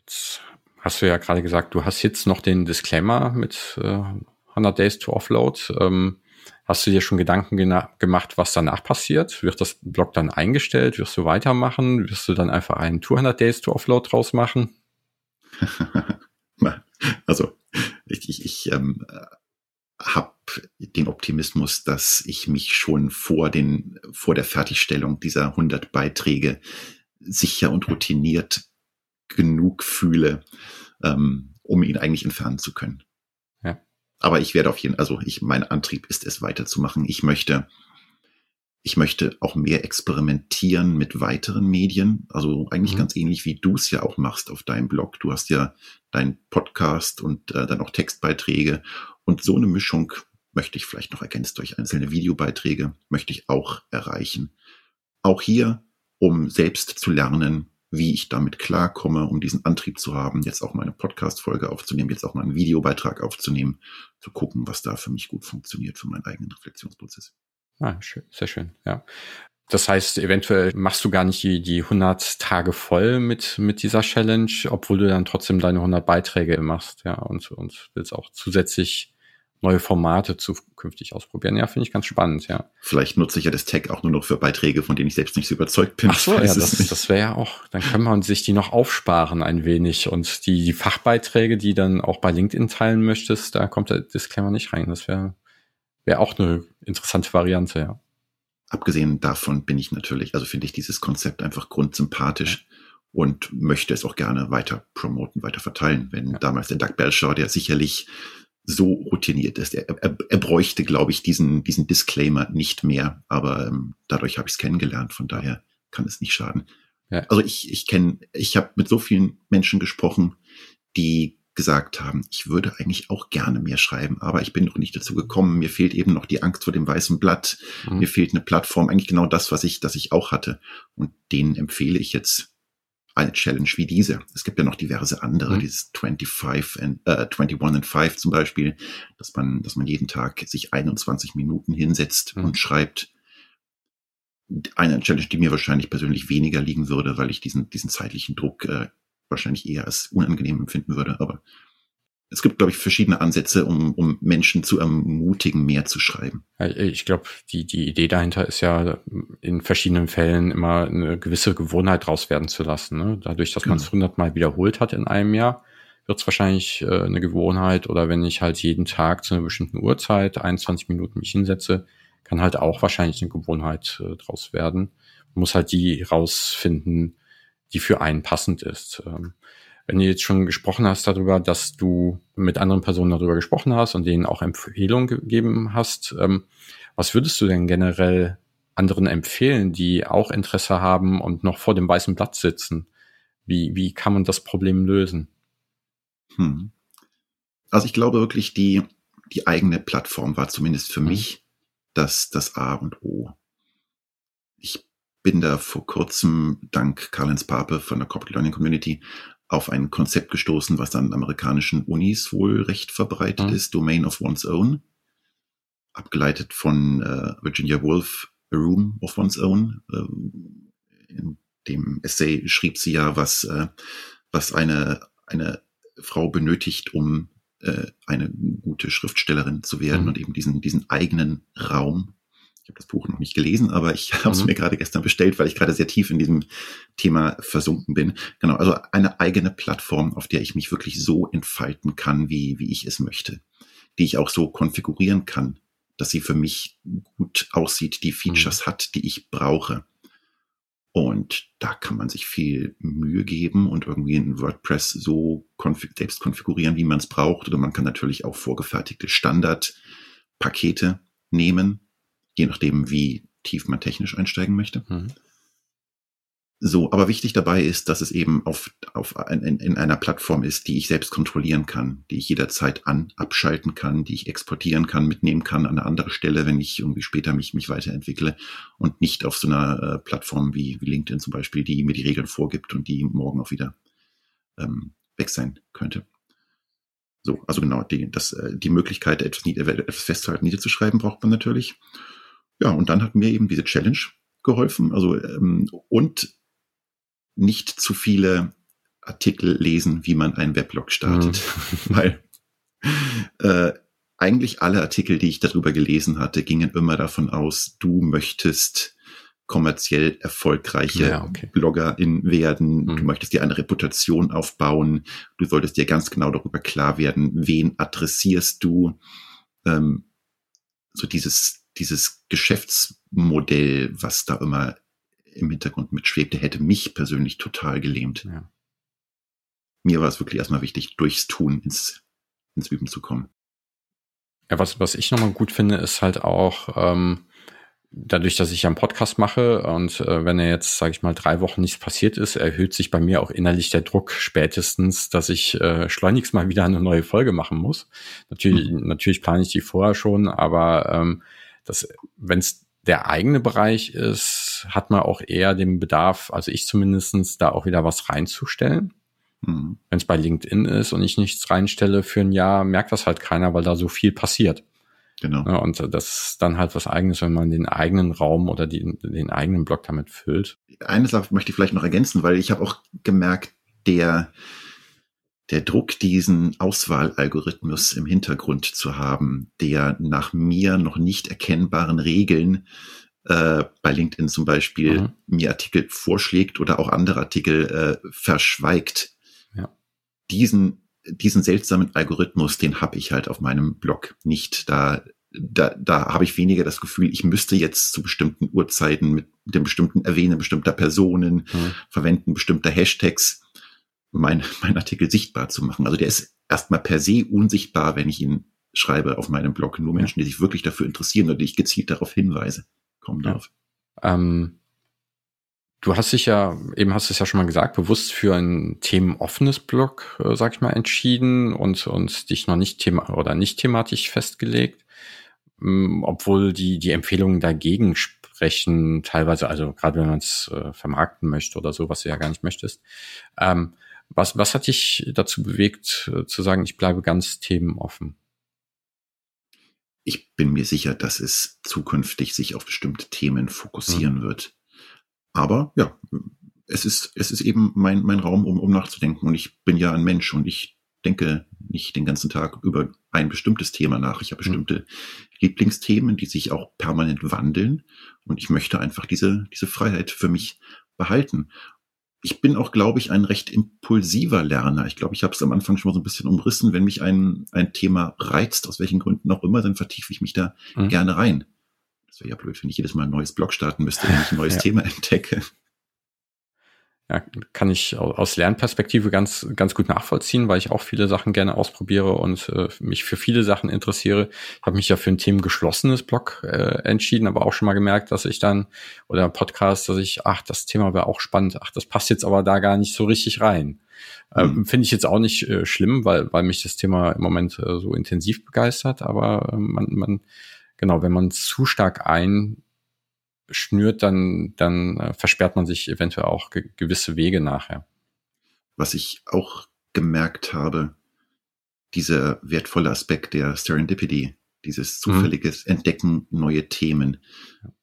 Jetzt hast du ja gerade gesagt, du hast jetzt noch den Disclaimer mit äh, 100 Days to Offload. Ähm, hast du dir schon Gedanken gemacht, was danach passiert? Wird das Blog dann eingestellt? Wirst du weitermachen? Wirst du dann einfach einen 200 Days to Offload draus machen? also ich, ich, ich ähm, habe den Optimismus, dass ich mich schon vor den vor der Fertigstellung dieser 100 Beiträge sicher und routiniert genug fühle, ähm, um ihn eigentlich entfernen zu können. Aber ich werde auf jeden, also ich, mein Antrieb ist es weiterzumachen. Ich möchte, ich möchte auch mehr experimentieren mit weiteren Medien. Also eigentlich mhm. ganz ähnlich wie du es ja auch machst auf deinem Blog. Du hast ja deinen Podcast und äh, dann auch Textbeiträge und so eine Mischung möchte ich vielleicht noch ergänzt durch einzelne Videobeiträge, möchte ich auch erreichen. Auch hier, um selbst zu lernen, wie ich damit klarkomme, um diesen Antrieb zu haben, jetzt auch meine Podcast-Folge aufzunehmen, jetzt auch mal einen Videobeitrag aufzunehmen, zu gucken, was da für mich gut funktioniert, für meinen eigenen Reflexionsprozess. Ah, schön, sehr schön, ja. Das heißt, eventuell machst du gar nicht die, die 100 Tage voll mit, mit dieser Challenge, obwohl du dann trotzdem deine 100 Beiträge machst, ja, und, und willst auch zusätzlich neue Formate zukünftig ausprobieren. Ja, finde ich ganz spannend, ja. Vielleicht nutze ich ja das Tag auch nur noch für Beiträge, von denen ich selbst nicht so überzeugt bin. Ach so, ja, das, das wäre ja auch, dann kann man sich die noch aufsparen ein wenig und die, die Fachbeiträge, die dann auch bei LinkedIn teilen möchtest, da kommt der Disclaimer nicht rein. Das wäre wäre auch eine interessante Variante, ja. Abgesehen davon bin ich natürlich, also finde ich dieses Konzept einfach grundsympathisch und möchte es auch gerne weiter promoten, weiter verteilen. Wenn ja. damals der Doug Belshaw, der sicherlich so routiniert ist, er, er, er bräuchte, glaube ich, diesen, diesen Disclaimer nicht mehr, aber ähm, dadurch habe ich es kennengelernt, von daher kann es nicht schaden. Ja. Also ich, ich kenne, ich habe mit so vielen Menschen gesprochen, die gesagt haben, ich würde eigentlich auch gerne mehr schreiben, aber ich bin noch nicht dazu gekommen. Mir fehlt eben noch die Angst vor dem weißen Blatt. Mhm. Mir fehlt eine Plattform, eigentlich genau das, was ich, das ich auch hatte. Und denen empfehle ich jetzt eine Challenge wie diese. Es gibt ja noch diverse andere, mhm. dieses 25 and, äh, 21 and 5 zum Beispiel, dass man, dass man jeden Tag sich 21 Minuten hinsetzt mhm. und schreibt. Eine Challenge, die mir wahrscheinlich persönlich weniger liegen würde, weil ich diesen, diesen zeitlichen Druck äh, wahrscheinlich eher als unangenehm empfinden würde. Aber es gibt, glaube ich, verschiedene Ansätze, um, um Menschen zu ermutigen, mehr zu schreiben. Ich glaube, die, die Idee dahinter ist ja, in verschiedenen Fällen immer eine gewisse Gewohnheit draus werden zu lassen. Ne? Dadurch, dass genau. man es hundertmal wiederholt hat in einem Jahr, wird es wahrscheinlich äh, eine Gewohnheit. Oder wenn ich halt jeden Tag zu einer bestimmten Uhrzeit 21 Minuten mich hinsetze, kann halt auch wahrscheinlich eine Gewohnheit äh, draus werden. Man muss halt die rausfinden, die für einen passend ist. Ähm, wenn du jetzt schon gesprochen hast darüber, dass du mit anderen Personen darüber gesprochen hast und denen auch Empfehlungen gegeben hast, ähm, was würdest du denn generell anderen empfehlen, die auch Interesse haben und noch vor dem weißen Blatt sitzen? Wie, wie kann man das Problem lösen? Hm. Also ich glaube wirklich, die, die eigene Plattform war zumindest für mhm. mich das, das A und O. Ich bin da vor kurzem dank Karl-Heinz Pape von der Corporate Learning Community auf ein Konzept gestoßen, was an amerikanischen Unis wohl recht verbreitet mhm. ist, Domain of One's Own, abgeleitet von äh, Virginia Woolf, A Room of One's Own. Äh, in dem Essay schrieb sie ja, was, äh, was eine, eine Frau benötigt, um äh, eine gute Schriftstellerin zu werden mhm. und eben diesen, diesen eigenen Raum habe das Buch noch nicht gelesen, aber ich habe es mhm. mir gerade gestern bestellt, weil ich gerade sehr tief in diesem Thema versunken bin. Genau, also eine eigene Plattform, auf der ich mich wirklich so entfalten kann, wie, wie ich es möchte, die ich auch so konfigurieren kann, dass sie für mich gut aussieht, die Features mhm. hat, die ich brauche. Und da kann man sich viel Mühe geben und irgendwie in WordPress so konfig selbst konfigurieren, wie man es braucht. Oder man kann natürlich auch vorgefertigte Standardpakete nehmen je nachdem, wie tief man technisch einsteigen möchte. Mhm. So, aber wichtig dabei ist, dass es eben auf, auf in, in einer Plattform ist, die ich selbst kontrollieren kann, die ich jederzeit an, abschalten kann, die ich exportieren kann, mitnehmen kann an eine andere Stelle, wenn ich irgendwie später mich, mich weiterentwickle und nicht auf so einer äh, Plattform wie, wie LinkedIn zum Beispiel, die mir die Regeln vorgibt und die morgen auch wieder ähm, weg sein könnte. So, also genau, die, das, äh, die Möglichkeit, etwas, etwas festzuhalten, niederzuschreiben, braucht man natürlich. Ja, und dann hat mir eben diese Challenge geholfen. Also ähm, und nicht zu viele Artikel lesen, wie man einen Weblog startet, mhm. weil äh, eigentlich alle Artikel, die ich darüber gelesen hatte, gingen immer davon aus, du möchtest kommerziell erfolgreiche ja, okay. Bloggerin werden, mhm. du möchtest dir eine Reputation aufbauen, du solltest dir ganz genau darüber klar werden, wen adressierst du. Ähm, so dieses dieses Geschäftsmodell, was da immer im Hintergrund mitschwebte, hätte mich persönlich total gelähmt. Ja. Mir war es wirklich erstmal wichtig, durchs Tun ins, ins Üben zu kommen. Ja, was, was ich nochmal gut finde, ist halt auch, ähm, dadurch, dass ich ja einen Podcast mache und äh, wenn er jetzt, sage ich mal, drei Wochen nichts passiert ist, erhöht sich bei mir auch innerlich der Druck spätestens, dass ich äh, schleunigst mal wieder eine neue Folge machen muss. Natürlich, mhm. natürlich plane ich die vorher schon, aber ähm, dass wenn es der eigene Bereich ist, hat man auch eher den Bedarf, also ich zumindestens da auch wieder was reinzustellen. Mhm. Wenn es bei LinkedIn ist und ich nichts reinstelle für ein Jahr, merkt das halt keiner, weil da so viel passiert. Genau. Ja, und das ist dann halt was eigenes, wenn man den eigenen Raum oder die, den eigenen Blog damit füllt. Eine Sache möchte ich vielleicht noch ergänzen, weil ich habe auch gemerkt, der, der Druck, diesen Auswahlalgorithmus im Hintergrund zu haben, der nach mir noch nicht erkennbaren Regeln äh, bei LinkedIn zum Beispiel mhm. mir Artikel vorschlägt oder auch andere Artikel äh, verschweigt. Ja. Diesen, diesen seltsamen Algorithmus, den habe ich halt auf meinem Blog nicht. Da, da, da habe ich weniger das Gefühl, ich müsste jetzt zu bestimmten Uhrzeiten mit dem bestimmten Erwähnen bestimmter Personen, mhm. Verwenden bestimmter Hashtags mein, mein Artikel sichtbar zu machen. Also der ist erstmal per se unsichtbar, wenn ich ihn schreibe auf meinem Blog. Nur Menschen, die sich wirklich dafür interessieren oder die ich gezielt darauf hinweise, kommen ja. drauf. Ähm, du hast dich ja, eben hast du es ja schon mal gesagt, bewusst für ein themenoffenes Blog, äh, sag ich mal, entschieden und, und dich noch nicht thema oder nicht thematisch festgelegt. Ähm, obwohl die, die Empfehlungen dagegen sprechen, teilweise, also gerade wenn man es äh, vermarkten möchte oder so, was du ja gar nicht möchtest. Ähm, was, was hat dich dazu bewegt, äh, zu sagen, ich bleibe ganz themenoffen? Ich bin mir sicher, dass es zukünftig sich auf bestimmte Themen fokussieren mhm. wird. Aber ja, es ist, es ist eben mein, mein Raum, um, um nachzudenken. Und ich bin ja ein Mensch und ich denke nicht den ganzen Tag über ein bestimmtes Thema nach. Ich habe mhm. bestimmte mhm. Lieblingsthemen, die sich auch permanent wandeln. Und ich möchte einfach diese, diese Freiheit für mich behalten ich bin auch, glaube ich, ein recht impulsiver Lerner. Ich glaube, ich habe es am Anfang schon mal so ein bisschen umrissen. Wenn mich ein, ein Thema reizt, aus welchen Gründen auch immer, dann vertiefe ich mich da mhm. gerne rein. Das wäre ja blöd, wenn ich jedes Mal ein neues Blog starten müsste, wenn ich ein neues ja. Thema entdecke ja, kann ich aus Lernperspektive ganz, ganz gut nachvollziehen, weil ich auch viele Sachen gerne ausprobiere und äh, mich für viele Sachen interessiere. Ich habe mich ja für ein themengeschlossenes Blog äh, entschieden, aber auch schon mal gemerkt, dass ich dann, oder Podcast, dass ich, ach, das Thema wäre auch spannend, ach, das passt jetzt aber da gar nicht so richtig rein. Äh, mhm. Finde ich jetzt auch nicht äh, schlimm, weil, weil mich das Thema im Moment äh, so intensiv begeistert, aber äh, man, man, genau, wenn man zu stark ein schnürt, dann, dann äh, versperrt man sich eventuell auch ge gewisse Wege nachher. Was ich auch gemerkt habe, dieser wertvolle Aspekt der Serendipity, dieses mhm. zufälliges mhm. Entdecken neue Themen.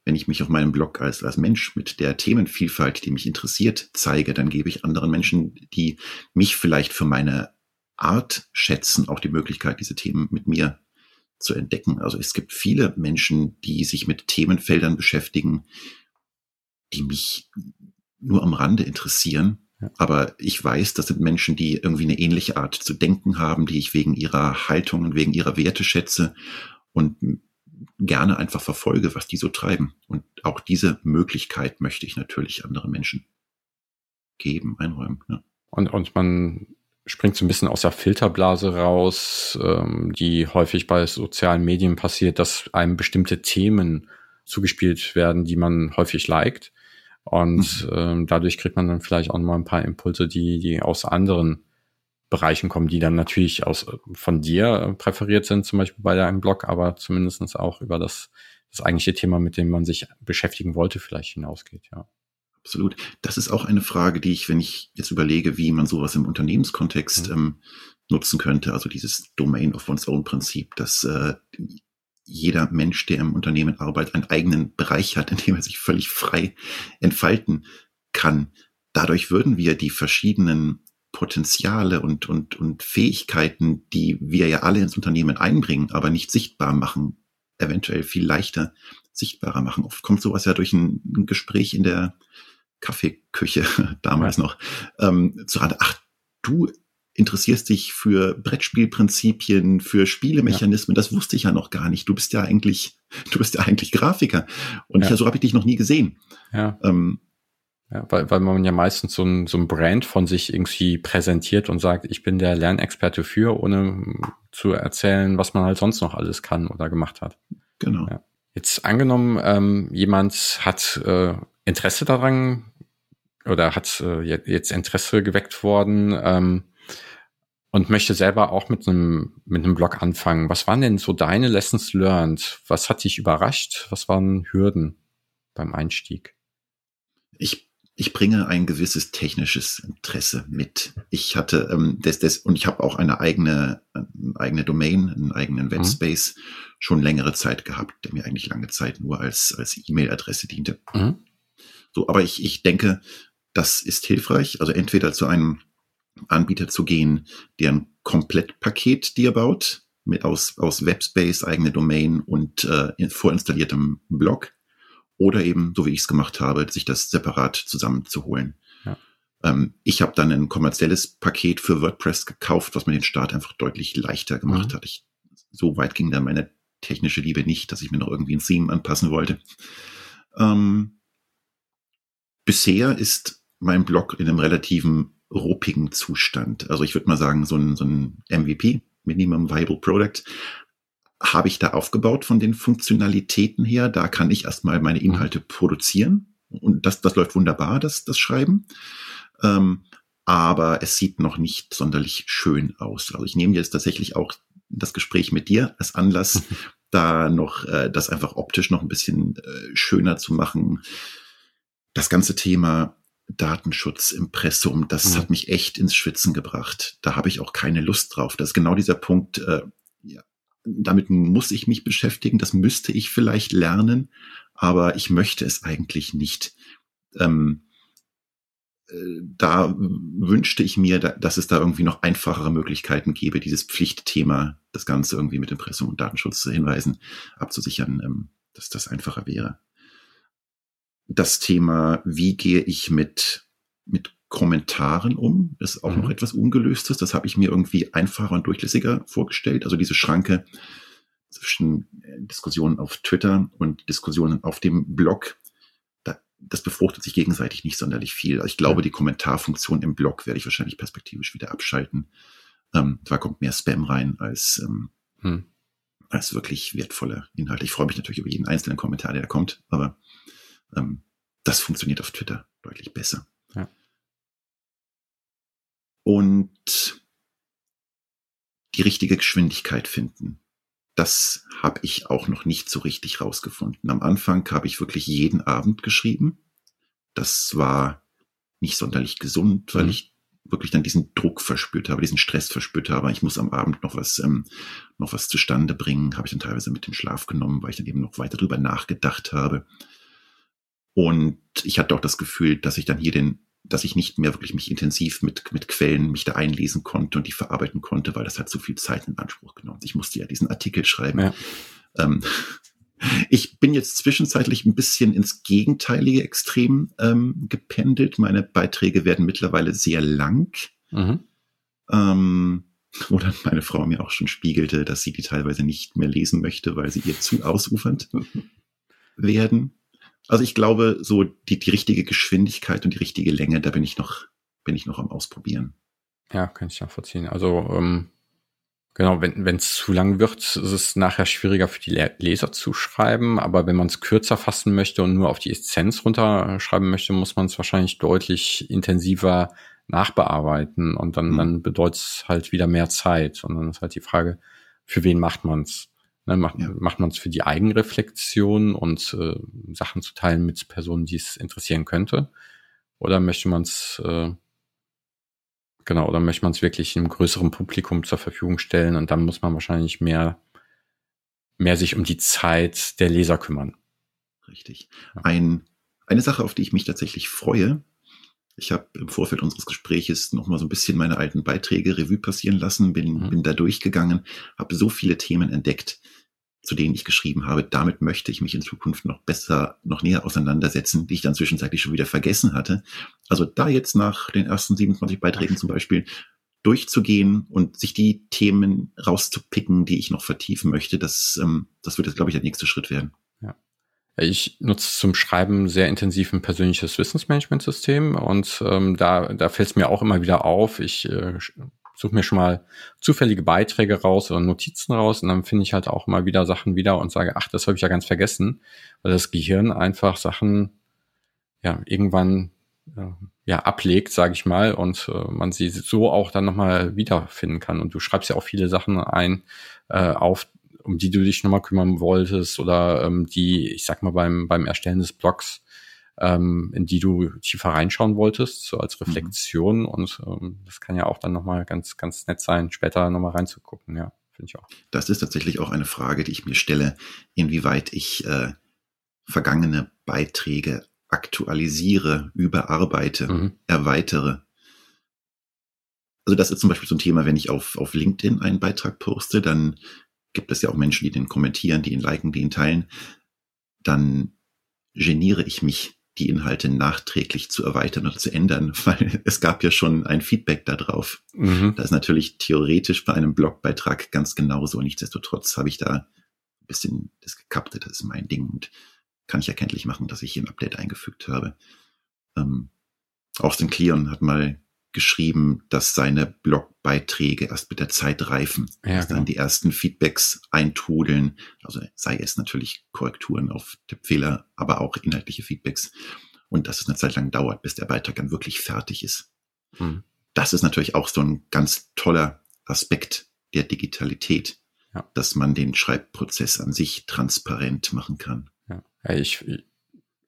Wenn ich mich auf meinem Blog als, als Mensch mit der Themenvielfalt, die mich interessiert, zeige, dann gebe ich anderen Menschen, die mich vielleicht für meine Art schätzen, auch die Möglichkeit, diese Themen mit mir zu entdecken. Also es gibt viele Menschen, die sich mit Themenfeldern beschäftigen, die mich nur am Rande interessieren. Ja. Aber ich weiß, das sind Menschen, die irgendwie eine ähnliche Art zu denken haben, die ich wegen ihrer Haltung und wegen ihrer Werte schätze und gerne einfach verfolge, was die so treiben. Und auch diese Möglichkeit möchte ich natürlich anderen Menschen geben, einräumen. Ja. Und, und man springt so ein bisschen aus der Filterblase raus, ähm, die häufig bei sozialen Medien passiert, dass einem bestimmte Themen zugespielt werden, die man häufig liked. Und mhm. ähm, dadurch kriegt man dann vielleicht auch mal ein paar Impulse, die, die aus anderen Bereichen kommen, die dann natürlich aus, von dir präferiert sind, zum Beispiel bei deinem Blog, aber zumindestens auch über das, das eigentliche Thema, mit dem man sich beschäftigen wollte, vielleicht hinausgeht, ja. Absolut. Das ist auch eine Frage, die ich, wenn ich jetzt überlege, wie man sowas im Unternehmenskontext mhm. ähm, nutzen könnte, also dieses Domain of one's own Prinzip, dass äh, jeder Mensch, der im Unternehmen arbeitet, einen eigenen Bereich hat, in dem er sich völlig frei entfalten kann. Dadurch würden wir die verschiedenen Potenziale und, und, und Fähigkeiten, die wir ja alle ins Unternehmen einbringen, aber nicht sichtbar machen, eventuell viel leichter sichtbarer machen. Oft kommt sowas ja durch ein, ein Gespräch in der Kaffeeküche damals ja. noch, ähm, zu Rande, ach, du interessierst dich für Brettspielprinzipien, für Spielemechanismen, ja. das wusste ich ja noch gar nicht. Du bist ja eigentlich, du bist ja eigentlich Grafiker. Und ja. ich, so habe ich dich noch nie gesehen. Ja. Ähm, ja, weil, weil man ja meistens so ein, so ein Brand von sich irgendwie präsentiert und sagt, ich bin der Lernexperte für, ohne zu erzählen, was man halt sonst noch alles kann oder gemacht hat. Genau. Ja. Jetzt angenommen, ähm, jemand hat äh, Interesse daran oder hat äh, jetzt Interesse geweckt worden ähm, und möchte selber auch mit einem, mit einem Blog anfangen. Was waren denn so deine Lessons learned? Was hat dich überrascht? Was waren Hürden beim Einstieg? Ich, ich bringe ein gewisses technisches Interesse mit. Ich hatte ähm, das, das und ich habe auch eine eigene, eine eigene Domain, einen eigenen mhm. Webspace mhm. schon längere Zeit gehabt, der mir eigentlich lange Zeit nur als, als E-Mail-Adresse diente. Mhm. So, aber ich, ich denke, das ist hilfreich. Also entweder zu einem Anbieter zu gehen, der ein Komplettpaket dir baut, mit aus, aus Webspace, eigene Domain und äh, vorinstalliertem Blog. Oder eben, so wie ich es gemacht habe, sich das separat zusammenzuholen. Ja. Ähm, ich habe dann ein kommerzielles Paket für WordPress gekauft, was mir den Start einfach deutlich leichter gemacht mhm. hat. Ich, so weit ging dann meine technische Liebe nicht, dass ich mir noch irgendwie ein Theme anpassen wollte. Ähm, bisher ist mein Blog in einem relativen ruppigen Zustand. Also ich würde mal sagen, so ein, so ein MVP, Minimum Viable Product, habe ich da aufgebaut von den Funktionalitäten her. Da kann ich erstmal meine mhm. Inhalte produzieren. Und das, das läuft wunderbar, das, das Schreiben. Ähm, aber es sieht noch nicht sonderlich schön aus. Also ich nehme jetzt tatsächlich auch das Gespräch mit dir als Anlass, da noch äh, das einfach optisch noch ein bisschen äh, schöner zu machen. Das ganze Thema Datenschutz, Impressum, das mhm. hat mich echt ins Schwitzen gebracht. Da habe ich auch keine Lust drauf. Das ist genau dieser Punkt, äh, ja, damit muss ich mich beschäftigen, das müsste ich vielleicht lernen, aber ich möchte es eigentlich nicht. Ähm, äh, da wünschte ich mir, dass es da irgendwie noch einfachere Möglichkeiten gäbe, dieses Pflichtthema, das Ganze irgendwie mit Impressum und Datenschutz zu hinweisen, abzusichern, ähm, dass das einfacher wäre das Thema, wie gehe ich mit, mit Kommentaren um, ist auch mhm. noch etwas Ungelöstes. Das habe ich mir irgendwie einfacher und durchlässiger vorgestellt. Also diese Schranke zwischen äh, Diskussionen auf Twitter und Diskussionen auf dem Blog, da, das befruchtet sich gegenseitig nicht sonderlich viel. Also ich glaube, die Kommentarfunktion im Blog werde ich wahrscheinlich perspektivisch wieder abschalten. Ähm, da kommt mehr Spam rein als, ähm, hm. als wirklich wertvolle Inhalte. Ich freue mich natürlich über jeden einzelnen Kommentar, der da kommt, aber ähm, das funktioniert auf Twitter deutlich besser. Ja. Und die richtige Geschwindigkeit finden. Das habe ich auch noch nicht so richtig rausgefunden. Am Anfang habe ich wirklich jeden Abend geschrieben. Das war nicht sonderlich gesund, weil mhm. ich wirklich dann diesen Druck verspürt habe, diesen Stress verspürt habe. Ich muss am Abend noch was, ähm, noch was zustande bringen. Habe ich dann teilweise mit in Schlaf genommen, weil ich dann eben noch weiter drüber nachgedacht habe. Und ich hatte auch das Gefühl, dass ich dann hier den, dass ich nicht mehr wirklich mich intensiv mit, mit Quellen mich da einlesen konnte und die verarbeiten konnte, weil das hat so viel Zeit in Anspruch genommen. Ich musste ja diesen Artikel schreiben. Ja. Ähm, ich bin jetzt zwischenzeitlich ein bisschen ins gegenteilige Extrem ähm, gependelt. Meine Beiträge werden mittlerweile sehr lang. Mhm. Ähm, wo dann meine Frau mir auch schon spiegelte, dass sie die teilweise nicht mehr lesen möchte, weil sie ihr zu ausufernd werden. Also ich glaube, so die, die richtige Geschwindigkeit und die richtige Länge, da bin ich noch, bin ich noch am Ausprobieren. Ja, kann ich nachvollziehen. Also ähm, genau, wenn es zu lang wird, ist es nachher schwieriger für die Leser zu schreiben. Aber wenn man es kürzer fassen möchte und nur auf die Essenz runterschreiben möchte, muss man es wahrscheinlich deutlich intensiver nachbearbeiten. Und dann, mhm. dann bedeutet es halt wieder mehr Zeit. Und dann ist halt die Frage, für wen macht man es? Ne, macht ja. macht man es für die Eigenreflexion und äh, Sachen zu teilen mit Personen, die es interessieren könnte? Oder möchte man es äh, genau, oder möchte man es wirklich einem größeren Publikum zur Verfügung stellen und dann muss man wahrscheinlich mehr, mehr sich um die Zeit der Leser kümmern. Richtig. Ein, eine Sache, auf die ich mich tatsächlich freue, ich habe im Vorfeld unseres Gespräches noch mal so ein bisschen meine alten Beiträge Revue passieren lassen, bin, mhm. bin da durchgegangen, habe so viele Themen entdeckt, zu denen ich geschrieben habe, damit möchte ich mich in Zukunft noch besser, noch näher auseinandersetzen, die ich dann zwischenzeitlich schon wieder vergessen hatte. Also da jetzt nach den ersten 27 Beiträgen zum Beispiel durchzugehen und sich die Themen rauszupicken, die ich noch vertiefen möchte, das, ähm, das wird jetzt, glaube ich, der nächste Schritt werden. Ja. Ich nutze zum Schreiben sehr intensiv ein persönliches Wissensmanagementsystem und ähm, da, da fällt es mir auch immer wieder auf. Ich äh, suche mir schon mal zufällige Beiträge raus oder Notizen raus und dann finde ich halt auch mal wieder Sachen wieder und sage, ach, das habe ich ja ganz vergessen, weil das Gehirn einfach Sachen ja irgendwann ja, ablegt, sage ich mal, und äh, man sie so auch dann nochmal wiederfinden kann. Und du schreibst ja auch viele Sachen ein, äh, auf, um die du dich nochmal kümmern wolltest oder ähm, die, ich sag mal, beim, beim Erstellen des Blogs, ähm, in die du tiefer reinschauen wolltest, so als mhm. Reflexion. Mhm. Und ähm, das kann ja auch dann nochmal ganz, ganz nett sein, später nochmal reinzugucken, ja, finde ich auch. Das ist tatsächlich auch eine Frage, die ich mir stelle, inwieweit ich äh, vergangene Beiträge aktualisiere, überarbeite, mhm. erweitere. Also das ist zum Beispiel so ein Thema, wenn ich auf, auf LinkedIn einen Beitrag poste, dann gibt es ja auch Menschen, die den kommentieren, die ihn liken, die ihn teilen. Dann geniere ich mich, die Inhalte nachträglich zu erweitern oder zu ändern, weil es gab ja schon ein Feedback darauf. Mhm. Das ist natürlich theoretisch bei einem Blogbeitrag ganz genauso. Nichtsdestotrotz habe ich da ein bisschen das gekappte, das ist mein Ding. Und kann ich erkenntlich machen, dass ich hier ein Update eingefügt habe. Ähm, Austin Kleon hat mal geschrieben, dass seine Blogbeiträge erst mit der Zeit reifen, ja, dass dann genau. die ersten Feedbacks eintrudeln, also sei es natürlich Korrekturen auf Tippfehler, aber auch inhaltliche Feedbacks und dass es eine Zeit lang dauert, bis der Beitrag dann wirklich fertig ist. Hm. Das ist natürlich auch so ein ganz toller Aspekt der Digitalität, ja. dass man den Schreibprozess an sich transparent machen kann. Ja, ich,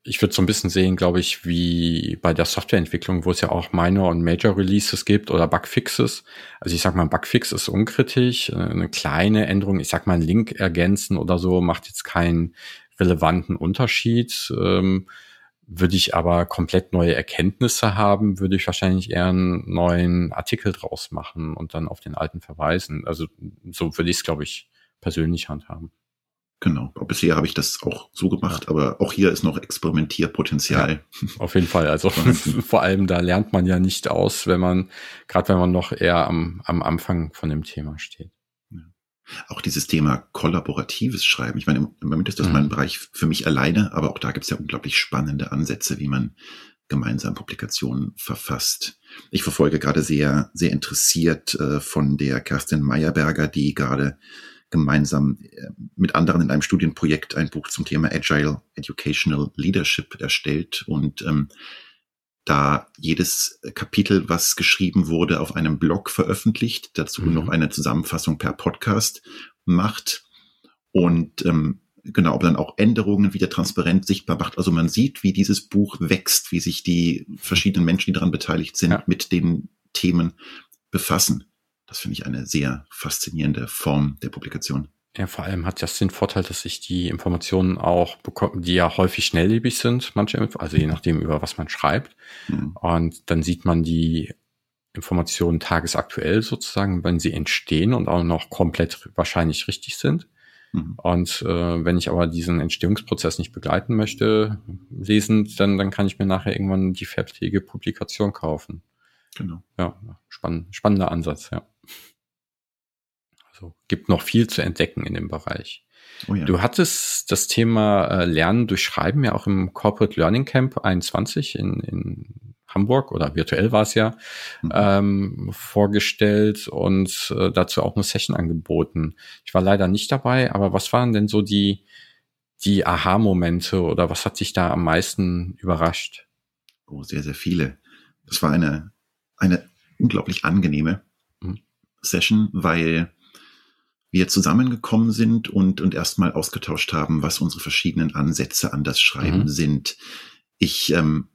ich würde so ein bisschen sehen, glaube ich, wie bei der Softwareentwicklung, wo es ja auch Minor und Major Releases gibt oder Bugfixes. Also ich sag mal, Bugfix ist unkritisch. Eine kleine Änderung, ich sag mal, ein Link ergänzen oder so macht jetzt keinen relevanten Unterschied. Ähm, würde ich aber komplett neue Erkenntnisse haben, würde ich wahrscheinlich eher einen neuen Artikel draus machen und dann auf den alten verweisen. Also so würde ich es, glaube ich, persönlich handhaben. Genau. Bisher habe ich das auch so gemacht, aber auch hier ist noch Experimentierpotenzial. Ja, auf jeden Fall. Also vor allem da lernt man ja nicht aus, wenn man, gerade wenn man noch eher am, am Anfang von dem Thema steht. Ja. Auch dieses Thema kollaboratives Schreiben. Ich meine, im Moment ist das mhm. mein Bereich für mich alleine, aber auch da gibt es ja unglaublich spannende Ansätze, wie man gemeinsam Publikationen verfasst. Ich verfolge gerade sehr, sehr interessiert äh, von der Kerstin Meyerberger, die gerade gemeinsam äh, mit anderen in einem Studienprojekt ein Buch zum Thema Agile Educational Leadership erstellt und ähm, da jedes Kapitel, was geschrieben wurde, auf einem Blog veröffentlicht, dazu mhm. noch eine Zusammenfassung per Podcast macht und ähm, genau, aber dann auch Änderungen wieder transparent sichtbar macht. Also man sieht, wie dieses Buch wächst, wie sich die verschiedenen Menschen, die daran beteiligt sind, ja. mit den Themen befassen. Das finde ich eine sehr faszinierende Form der Publikation. Ja, vor allem hat das den Vorteil, dass ich die Informationen auch bekomme, die ja häufig schnelllebig sind, manche, also je nachdem, über was man schreibt. Mhm. Und dann sieht man die Informationen tagesaktuell sozusagen, wenn sie entstehen und auch noch komplett wahrscheinlich richtig sind. Mhm. Und äh, wenn ich aber diesen Entstehungsprozess nicht begleiten möchte, lesend, dann, dann kann ich mir nachher irgendwann die fertige Publikation kaufen. Genau. Ja, spann spannender Ansatz, ja. Also gibt noch viel zu entdecken in dem Bereich. Oh ja. Du hattest das Thema äh, Lernen durch Schreiben ja auch im Corporate Learning Camp 21 in, in Hamburg oder virtuell war es ja mhm. ähm, vorgestellt und äh, dazu auch eine Session angeboten. Ich war leider nicht dabei, aber was waren denn so die die Aha-Momente oder was hat dich da am meisten überrascht? Oh, sehr, sehr viele. Das war eine, eine unglaublich angenehme. Session, weil wir zusammengekommen sind und, und erstmal ausgetauscht haben, was unsere verschiedenen Ansätze an das Schreiben mhm. sind. Ich ähm,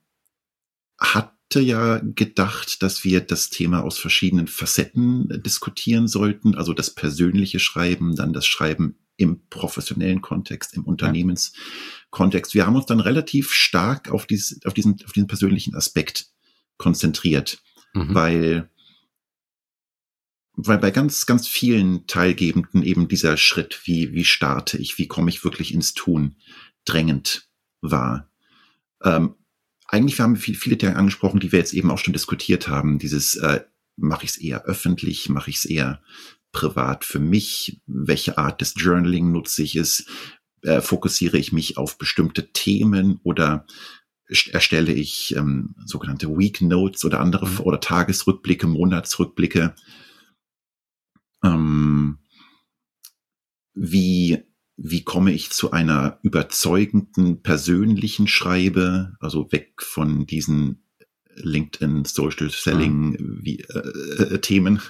hatte ja gedacht, dass wir das Thema aus verschiedenen Facetten diskutieren sollten, also das persönliche Schreiben, dann das Schreiben im professionellen Kontext, im Unternehmenskontext. Wir haben uns dann relativ stark auf, dieses, auf, diesen, auf diesen persönlichen Aspekt konzentriert, mhm. weil weil bei ganz, ganz vielen Teilgebenden eben dieser Schritt, wie, wie starte ich, wie komme ich wirklich ins Tun, drängend war. Ähm, eigentlich haben wir viele, viele Dinge angesprochen, die wir jetzt eben auch schon diskutiert haben. Dieses, äh, mache ich es eher öffentlich, mache ich es eher privat für mich, welche Art des Journaling nutze ich es, äh, fokussiere ich mich auf bestimmte Themen oder erstelle ich ähm, sogenannte Week Notes oder andere mhm. oder Tagesrückblicke, Monatsrückblicke ähm, wie, wie komme ich zu einer überzeugenden persönlichen Schreibe, also weg von diesen LinkedIn, Social Selling mhm. wie, äh, äh, Themen.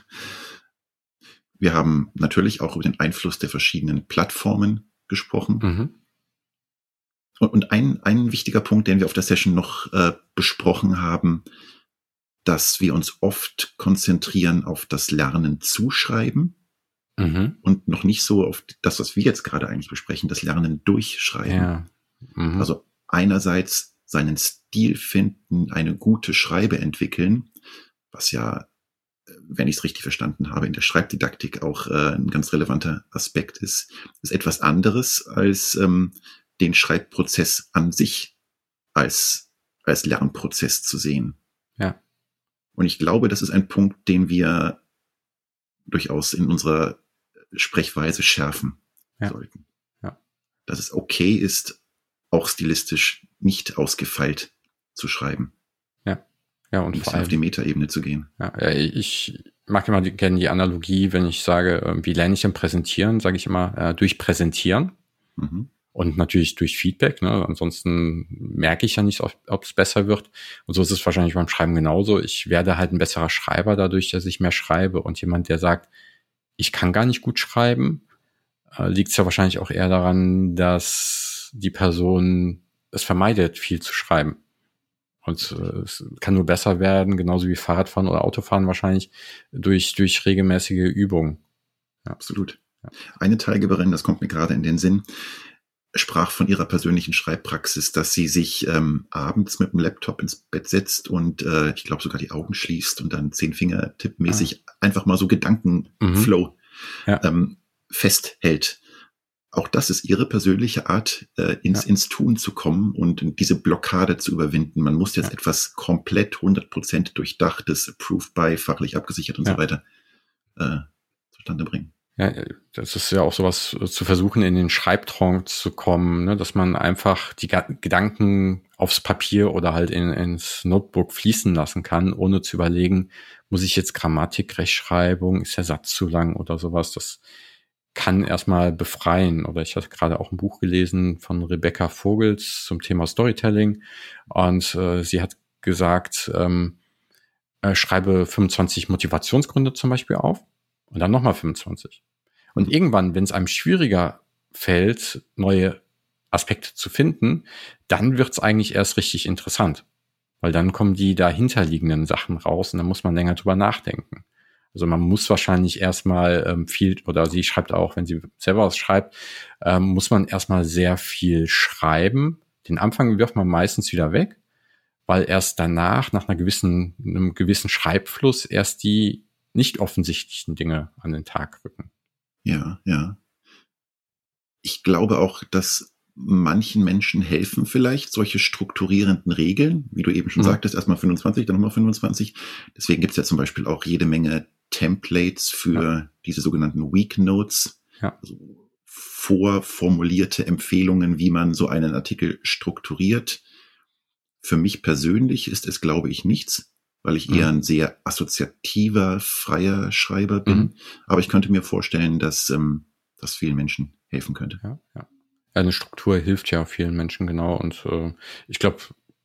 Wir haben natürlich auch über den Einfluss der verschiedenen Plattformen gesprochen. Mhm. Und, und ein, ein wichtiger Punkt, den wir auf der Session noch äh, besprochen haben, dass wir uns oft konzentrieren auf das Lernen zuschreiben mhm. und noch nicht so auf das, was wir jetzt gerade eigentlich besprechen, das Lernen durchschreiben. Ja. Mhm. Also einerseits seinen Stil finden, eine gute Schreibe entwickeln, was ja, wenn ich es richtig verstanden habe, in der Schreibdidaktik auch äh, ein ganz relevanter Aspekt ist, ist etwas anderes als ähm, den Schreibprozess an sich als, als Lernprozess zu sehen. Ja. Und ich glaube, das ist ein Punkt, den wir durchaus in unserer Sprechweise schärfen ja. sollten. Ja. Dass es okay ist, auch stilistisch nicht ausgefeilt zu schreiben. Ja. Ja, und vor allem auf die Metaebene zu gehen. Ja, ich mag immer gerne die Analogie, wenn ich sage, wie lerne ich im Präsentieren, sage ich immer, äh, durch Präsentieren. Mhm. Und natürlich durch Feedback. Ne? Ansonsten merke ich ja nicht, ob es besser wird. Und so ist es wahrscheinlich beim Schreiben genauso. Ich werde halt ein besserer Schreiber dadurch, dass ich mehr schreibe. Und jemand, der sagt, ich kann gar nicht gut schreiben, äh, liegt es ja wahrscheinlich auch eher daran, dass die Person es vermeidet, viel zu schreiben. Und äh, es kann nur besser werden, genauso wie Fahrradfahren oder Autofahren wahrscheinlich, durch, durch regelmäßige Übungen. Ja. Absolut. Eine Teilgeberin, das kommt mir gerade in den Sinn, sprach von ihrer persönlichen Schreibpraxis, dass sie sich ähm, abends mit dem Laptop ins Bett setzt und äh, ich glaube sogar die Augen schließt und dann zehn Finger tippmäßig ah. einfach mal so Gedankenflow mhm. ja. ähm, festhält auch das ist ihre persönliche Art, äh, ins, ja. ins Tun zu kommen und diese Blockade zu überwinden. Man muss jetzt ja. etwas komplett 100% durchdachtes, approved by, fachlich abgesichert und so weiter äh, zustande bringen. Ja, das ist ja auch sowas äh, zu versuchen, in den Schreibtrank zu kommen, ne? dass man einfach die Gedanken aufs Papier oder halt in, ins Notebook fließen lassen kann, ohne zu überlegen, muss ich jetzt Grammatik, Rechtschreibung, ist der Satz zu lang oder sowas. Das kann erstmal befreien. Oder ich hatte gerade auch ein Buch gelesen von Rebecca Vogels zum Thema Storytelling und äh, sie hat gesagt, ähm, äh, schreibe 25 Motivationsgründe zum Beispiel auf und dann nochmal 25. Und irgendwann, wenn es einem schwieriger fällt, neue Aspekte zu finden, dann wird es eigentlich erst richtig interessant. Weil dann kommen die dahinterliegenden Sachen raus und dann muss man länger drüber nachdenken. Also man muss wahrscheinlich erstmal ähm, viel, oder sie schreibt auch, wenn sie selber was schreibt, ähm, muss man erstmal sehr viel schreiben. Den Anfang wirft man meistens wieder weg, weil erst danach, nach einer gewissen, einem gewissen Schreibfluss, erst die nicht offensichtlichen Dinge an den Tag rücken. Ja, ja. Ich glaube auch, dass manchen Menschen helfen vielleicht solche strukturierenden Regeln, wie du eben schon mhm. sagtest, erstmal 25, dann nochmal 25. Deswegen gibt's ja zum Beispiel auch jede Menge Templates für ja. diese sogenannten Weak Notes, ja. also vorformulierte Empfehlungen, wie man so einen Artikel strukturiert. Für mich persönlich ist es, glaube ich, nichts, weil ich mhm. eher ein sehr assoziativer, freier Schreiber bin. Mhm. Aber ich könnte mir vorstellen, dass ähm, das vielen Menschen helfen könnte. Ja, ja. Eine Struktur hilft ja vielen Menschen genau. Und äh, ich glaube,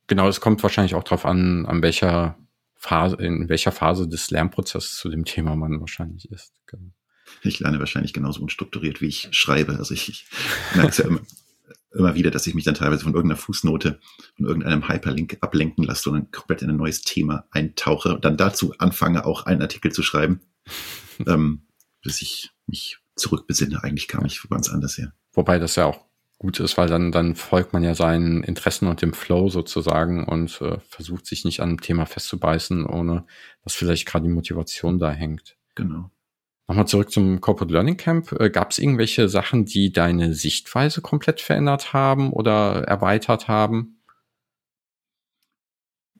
genau, es kommt wahrscheinlich auch darauf an, an welcher Phase, in welcher Phase des Lernprozesses zu dem Thema man wahrscheinlich ist. Genau. Ich lerne wahrscheinlich genauso unstrukturiert, wie ich schreibe. Also ich, ich merke es ja immer, immer wieder, dass ich mich dann teilweise von irgendeiner Fußnote, von irgendeinem Hyperlink ablenken lasse und dann komplett in ein neues Thema eintauche und dann dazu anfange, auch einen Artikel zu schreiben, ähm, bis ich mich zurückbesinne. Eigentlich kam ich ganz anders her. Wobei das ja auch gut ist, weil dann, dann folgt man ja seinen Interessen und dem Flow sozusagen und äh, versucht sich nicht an einem Thema festzubeißen, ohne dass vielleicht gerade die Motivation da hängt. Genau. Nochmal zurück zum Corporate Learning Camp. Äh, Gab es irgendwelche Sachen, die deine Sichtweise komplett verändert haben oder erweitert haben?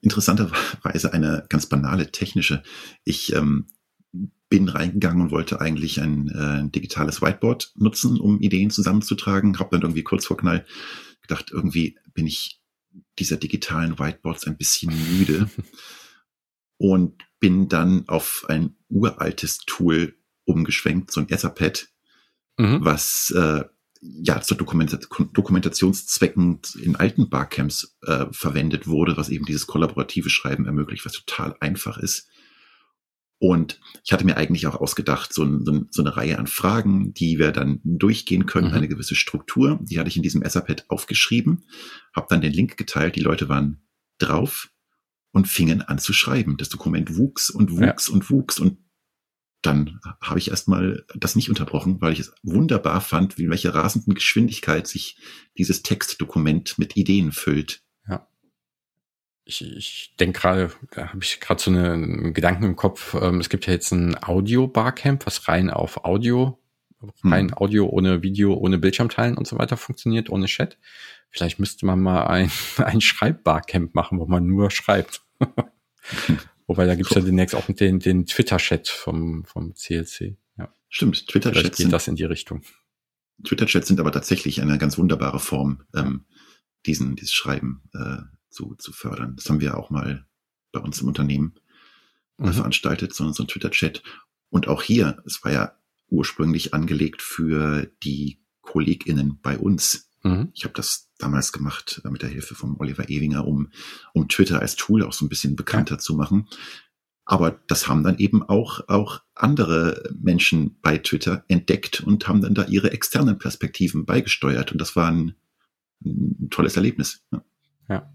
Interessanterweise eine ganz banale technische. Ich ähm, bin reingegangen und wollte eigentlich ein, äh, ein digitales Whiteboard nutzen, um Ideen zusammenzutragen. Habe dann irgendwie kurz vor Knall gedacht, irgendwie bin ich dieser digitalen Whiteboards ein bisschen müde und bin dann auf ein uraltes Tool umgeschwenkt, so ein Etherpad, mhm. was äh, ja zu Dokumentationszwecken in alten Barcamps äh, verwendet wurde, was eben dieses kollaborative Schreiben ermöglicht, was total einfach ist. Und ich hatte mir eigentlich auch ausgedacht, so, so, so eine Reihe an Fragen, die wir dann durchgehen können, mhm. eine gewisse Struktur. Die hatte ich in diesem Etherpad aufgeschrieben, habe dann den Link geteilt, die Leute waren drauf und fingen an zu schreiben. Das Dokument wuchs und wuchs ja. und wuchs und dann habe ich erstmal das nicht unterbrochen, weil ich es wunderbar fand, wie in welcher rasenden Geschwindigkeit sich dieses Textdokument mit Ideen füllt. Ja. Ich, ich denke gerade, da habe ich gerade so einen Gedanken im Kopf. Ähm, es gibt ja jetzt ein Audio-Barcamp, was rein auf Audio, rein hm. Audio ohne Video, ohne Bildschirmteilen und so weiter funktioniert, ohne Chat. Vielleicht müsste man mal ein, ein Schreibbarcamp machen, wo man nur schreibt. Wobei da gibt's cool. ja demnächst auch den, den Twitter-Chat vom, vom CLC. Ja. Stimmt, Twitter-Chats geht das in die Richtung. Twitter-Chats sind aber tatsächlich eine ganz wunderbare Form, ähm, diesen, dieses Schreiben äh, zu, zu fördern. Das haben wir auch mal bei uns im Unternehmen äh, mhm. veranstaltet, so, so ein Twitter-Chat. Und auch hier, es war ja ursprünglich angelegt für die KollegInnen bei uns, Mhm. Ich habe das damals gemacht äh, mit der Hilfe von Oliver Ewinger, um, um Twitter als Tool auch so ein bisschen bekannter ja. zu machen. Aber das haben dann eben auch, auch andere Menschen bei Twitter entdeckt und haben dann da ihre externen Perspektiven beigesteuert. Und das war ein, ein tolles Erlebnis. Ja. ja.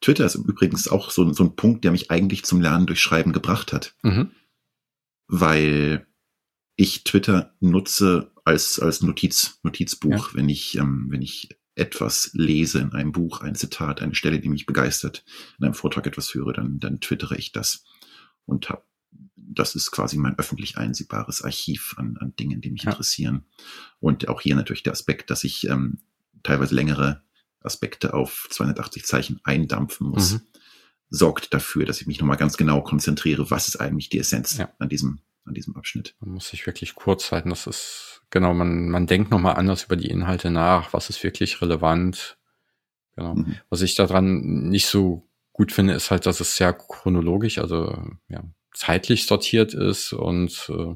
Twitter ist übrigens auch so, so ein Punkt, der mich eigentlich zum Lernen durch Schreiben gebracht hat. Mhm. Weil ich Twitter nutze als, als Notiz, Notizbuch, ja. wenn ich, ähm, wenn ich etwas lese in einem Buch, ein Zitat, eine Stelle, die mich begeistert, in einem Vortrag etwas höre, dann, dann twittere ich das und habe das ist quasi mein öffentlich einsehbares Archiv an, an Dingen, die mich ja. interessieren. Und auch hier natürlich der Aspekt, dass ich ähm, teilweise längere Aspekte auf 280 Zeichen eindampfen muss, mhm. sorgt dafür, dass ich mich nochmal ganz genau konzentriere, was ist eigentlich die Essenz ja. an diesem an diesem Abschnitt. Man muss sich wirklich kurz halten. Das ist, genau, man, man denkt nochmal anders über die Inhalte nach. Was ist wirklich relevant? Genau. Mhm. Was ich daran nicht so gut finde, ist halt, dass es sehr chronologisch, also ja, zeitlich sortiert ist und äh,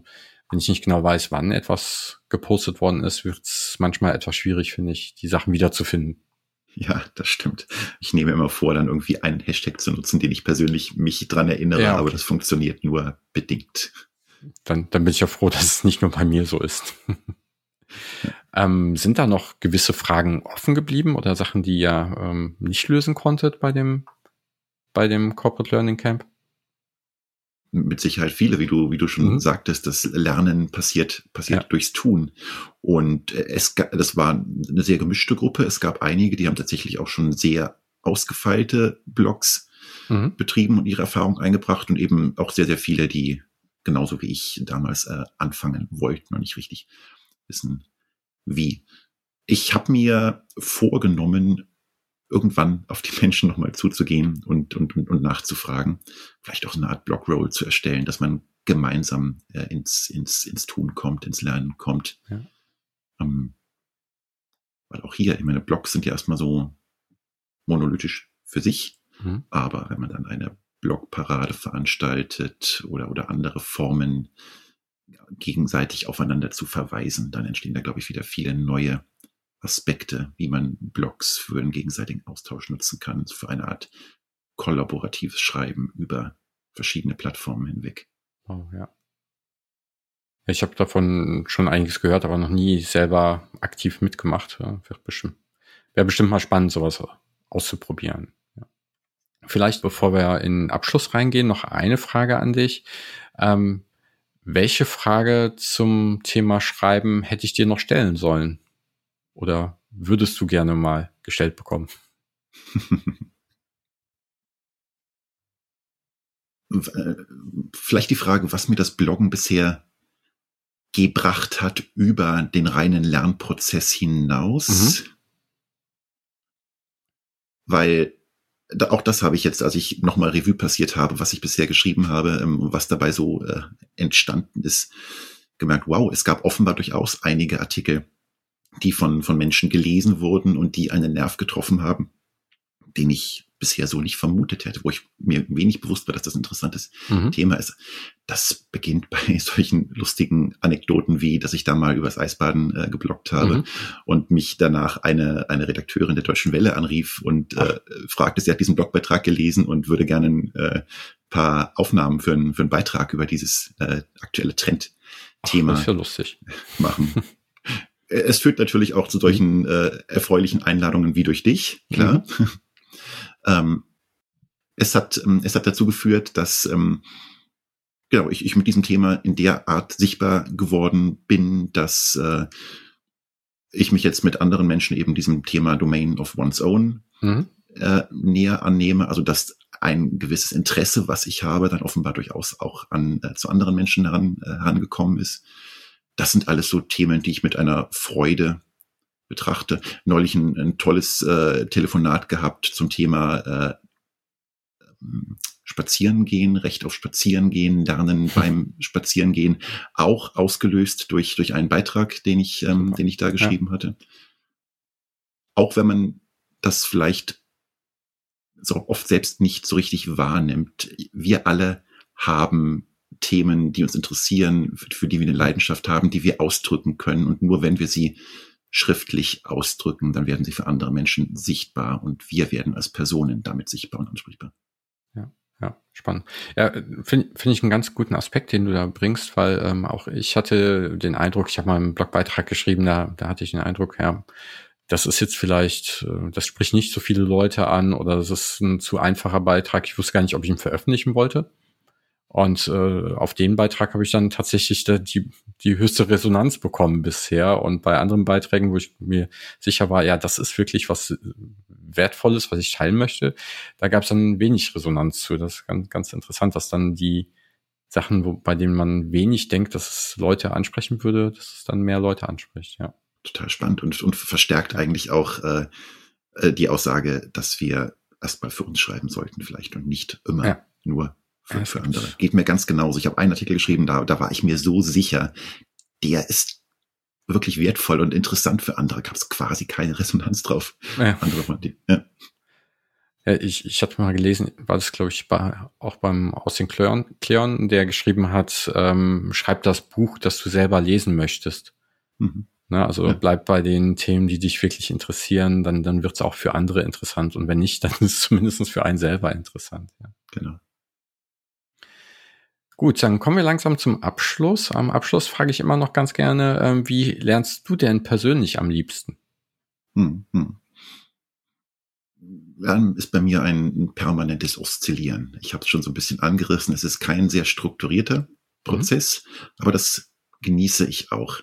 wenn ich nicht genau weiß, wann etwas gepostet worden ist, wird es manchmal etwas schwierig, finde ich, die Sachen wiederzufinden. Ja, das stimmt. Ich nehme immer vor, dann irgendwie einen Hashtag zu nutzen, den ich persönlich mich dran erinnere, ja, okay. aber das funktioniert nur bedingt dann, dann bin ich ja froh, dass es nicht nur bei mir so ist. ähm, sind da noch gewisse Fragen offen geblieben oder Sachen, die ihr ähm, nicht lösen konntet bei dem, bei dem Corporate Learning Camp? mit Sicherheit viele, wie du, wie du schon mhm. sagtest, das Lernen passiert, passiert ja. durchs Tun. Und es, das war eine sehr gemischte Gruppe. Es gab einige, die haben tatsächlich auch schon sehr ausgefeilte Blogs mhm. betrieben und ihre Erfahrung eingebracht und eben auch sehr, sehr viele, die genauso wie ich damals äh, anfangen wollten und nicht richtig wissen, wie. Ich habe mir vorgenommen, irgendwann auf die Menschen nochmal zuzugehen und, und, und, und nachzufragen, vielleicht auch eine Art Blogroll zu erstellen, dass man gemeinsam äh, ins, ins, ins Tun kommt, ins Lernen kommt. Ja. Ähm, weil auch hier, ich meine, Blogs sind ja erstmal so monolithisch für sich, mhm. aber wenn man dann eine Blogparade veranstaltet oder, oder andere Formen gegenseitig aufeinander zu verweisen, dann entstehen da, glaube ich, wieder viele neue Aspekte, wie man Blogs für einen gegenseitigen Austausch nutzen kann, für eine Art kollaboratives Schreiben über verschiedene Plattformen hinweg. Oh, ja. Ich habe davon schon einiges gehört, aber noch nie selber aktiv mitgemacht. Wäre bestimmt, wäre bestimmt mal spannend, sowas auszuprobieren. Vielleicht, bevor wir in den Abschluss reingehen, noch eine Frage an dich. Ähm, welche Frage zum Thema Schreiben hätte ich dir noch stellen sollen? Oder würdest du gerne mal gestellt bekommen? Vielleicht die Frage, was mir das Bloggen bisher gebracht hat über den reinen Lernprozess hinaus. Mhm. Weil auch das habe ich jetzt, als ich nochmal Revue passiert habe, was ich bisher geschrieben habe, ähm, was dabei so äh, entstanden ist, gemerkt, wow, es gab offenbar durchaus einige Artikel, die von, von Menschen gelesen wurden und die einen Nerv getroffen haben, den ich bisher so nicht vermutet hätte, wo ich mir wenig bewusst war, dass das ein interessantes mhm. Thema ist. Das beginnt bei solchen lustigen Anekdoten wie, dass ich da mal übers Eisbaden äh, geblockt habe mhm. und mich danach eine, eine Redakteurin der Deutschen Welle anrief und äh, fragte, sie hat diesen Blogbeitrag gelesen und würde gerne ein äh, paar Aufnahmen für, einen für einen Beitrag über dieses äh, aktuelle Trendthema Ach, das ist ja lustig. machen. es führt natürlich auch zu solchen äh, erfreulichen Einladungen wie durch dich, klar. Mhm. Ähm, es hat, ähm, es hat dazu geführt, dass ähm, genau ich, ich mit diesem Thema in der Art sichtbar geworden bin, dass äh, ich mich jetzt mit anderen Menschen eben diesem Thema Domain of One's Own mhm. äh, näher annehme. Also dass ein gewisses Interesse, was ich habe, dann offenbar durchaus auch an äh, zu anderen Menschen heran, äh, herangekommen ist das sind alles so Themen, die ich mit einer Freude betrachte. Neulich ein, ein tolles äh, Telefonat gehabt zum Thema äh, Spazierengehen, Recht auf Spazierengehen, Lernen beim Spazierengehen, auch ausgelöst durch, durch einen Beitrag, den ich, ähm, den ich da geschrieben ja. hatte. Auch wenn man das vielleicht so oft selbst nicht so richtig wahrnimmt. Wir alle haben Themen, die uns interessieren, für die wir eine Leidenschaft haben, die wir ausdrücken können. Und nur wenn wir sie schriftlich ausdrücken, dann werden sie für andere Menschen sichtbar und wir werden als Personen damit sichtbar und ansprechbar. Ja, ja, spannend. Ja, finde find ich einen ganz guten Aspekt, den du da bringst, weil ähm, auch ich hatte den Eindruck, ich habe mal einen Blogbeitrag geschrieben, da, da hatte ich den Eindruck, ja, das ist jetzt vielleicht, äh, das spricht nicht so viele Leute an oder das ist ein zu einfacher Beitrag. Ich wusste gar nicht, ob ich ihn veröffentlichen wollte. Und äh, auf den Beitrag habe ich dann tatsächlich da die, die höchste Resonanz bekommen bisher. Und bei anderen Beiträgen, wo ich mir sicher war, ja, das ist wirklich was Wertvolles, was ich teilen möchte, da gab es dann wenig Resonanz zu. Das ist ganz, ganz interessant, dass dann die Sachen, wo, bei denen man wenig denkt, dass es Leute ansprechen würde, dass es dann mehr Leute anspricht, ja. Total spannend und, und verstärkt eigentlich auch äh, äh die Aussage, dass wir erstmal für uns schreiben sollten vielleicht und nicht immer ja. nur für, für andere. Geht mir ganz genauso. Ich habe einen Artikel geschrieben, da, da war ich mir so sicher, der ist wirklich wertvoll und interessant für andere. Gab es quasi keine Resonanz drauf. Ja. Andere waren die, ja. Ja, ich, ich hatte mal gelesen, war das, glaube ich, bei, auch beim aus den Kleon, Kleon, der geschrieben hat, ähm, schreib das Buch, das du selber lesen möchtest. Mhm. Ne, also ja. bleib bei den Themen, die dich wirklich interessieren, dann, dann wird es auch für andere interessant. Und wenn nicht, dann ist es zumindest für einen selber interessant. Ja. Genau. Gut, dann kommen wir langsam zum Abschluss. Am Abschluss frage ich immer noch ganz gerne, ähm, wie lernst du denn persönlich am liebsten? Hm, hm. Lernen ist bei mir ein permanentes Oszillieren. Ich habe es schon so ein bisschen angerissen. Es ist kein sehr strukturierter Prozess, mhm. aber das genieße ich auch.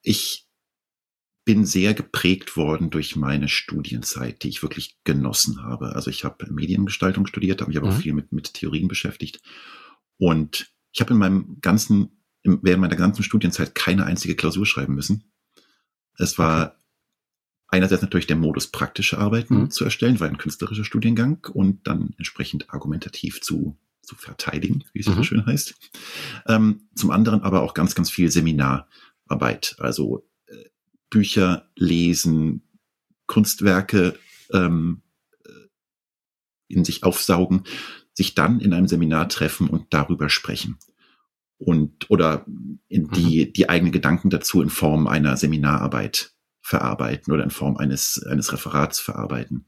Ich bin sehr geprägt worden durch meine Studienzeit, die ich wirklich genossen habe. Also ich habe Mediengestaltung studiert, habe mich aber mhm. auch viel mit, mit Theorien beschäftigt und ich habe in meinem ganzen, während meiner ganzen Studienzeit keine einzige Klausur schreiben müssen. Es war einerseits natürlich der Modus praktische Arbeiten mhm. zu erstellen, war ein künstlerischer Studiengang und dann entsprechend argumentativ zu, zu verteidigen, wie es mhm. so schön heißt. Ähm, zum anderen aber auch ganz, ganz viel Seminararbeit, also äh, Bücher lesen, Kunstwerke ähm, äh, in sich aufsaugen, sich dann in einem Seminar treffen und darüber sprechen. Und, oder in die, mhm. die eigenen Gedanken dazu in Form einer Seminararbeit verarbeiten oder in Form eines, eines Referats verarbeiten.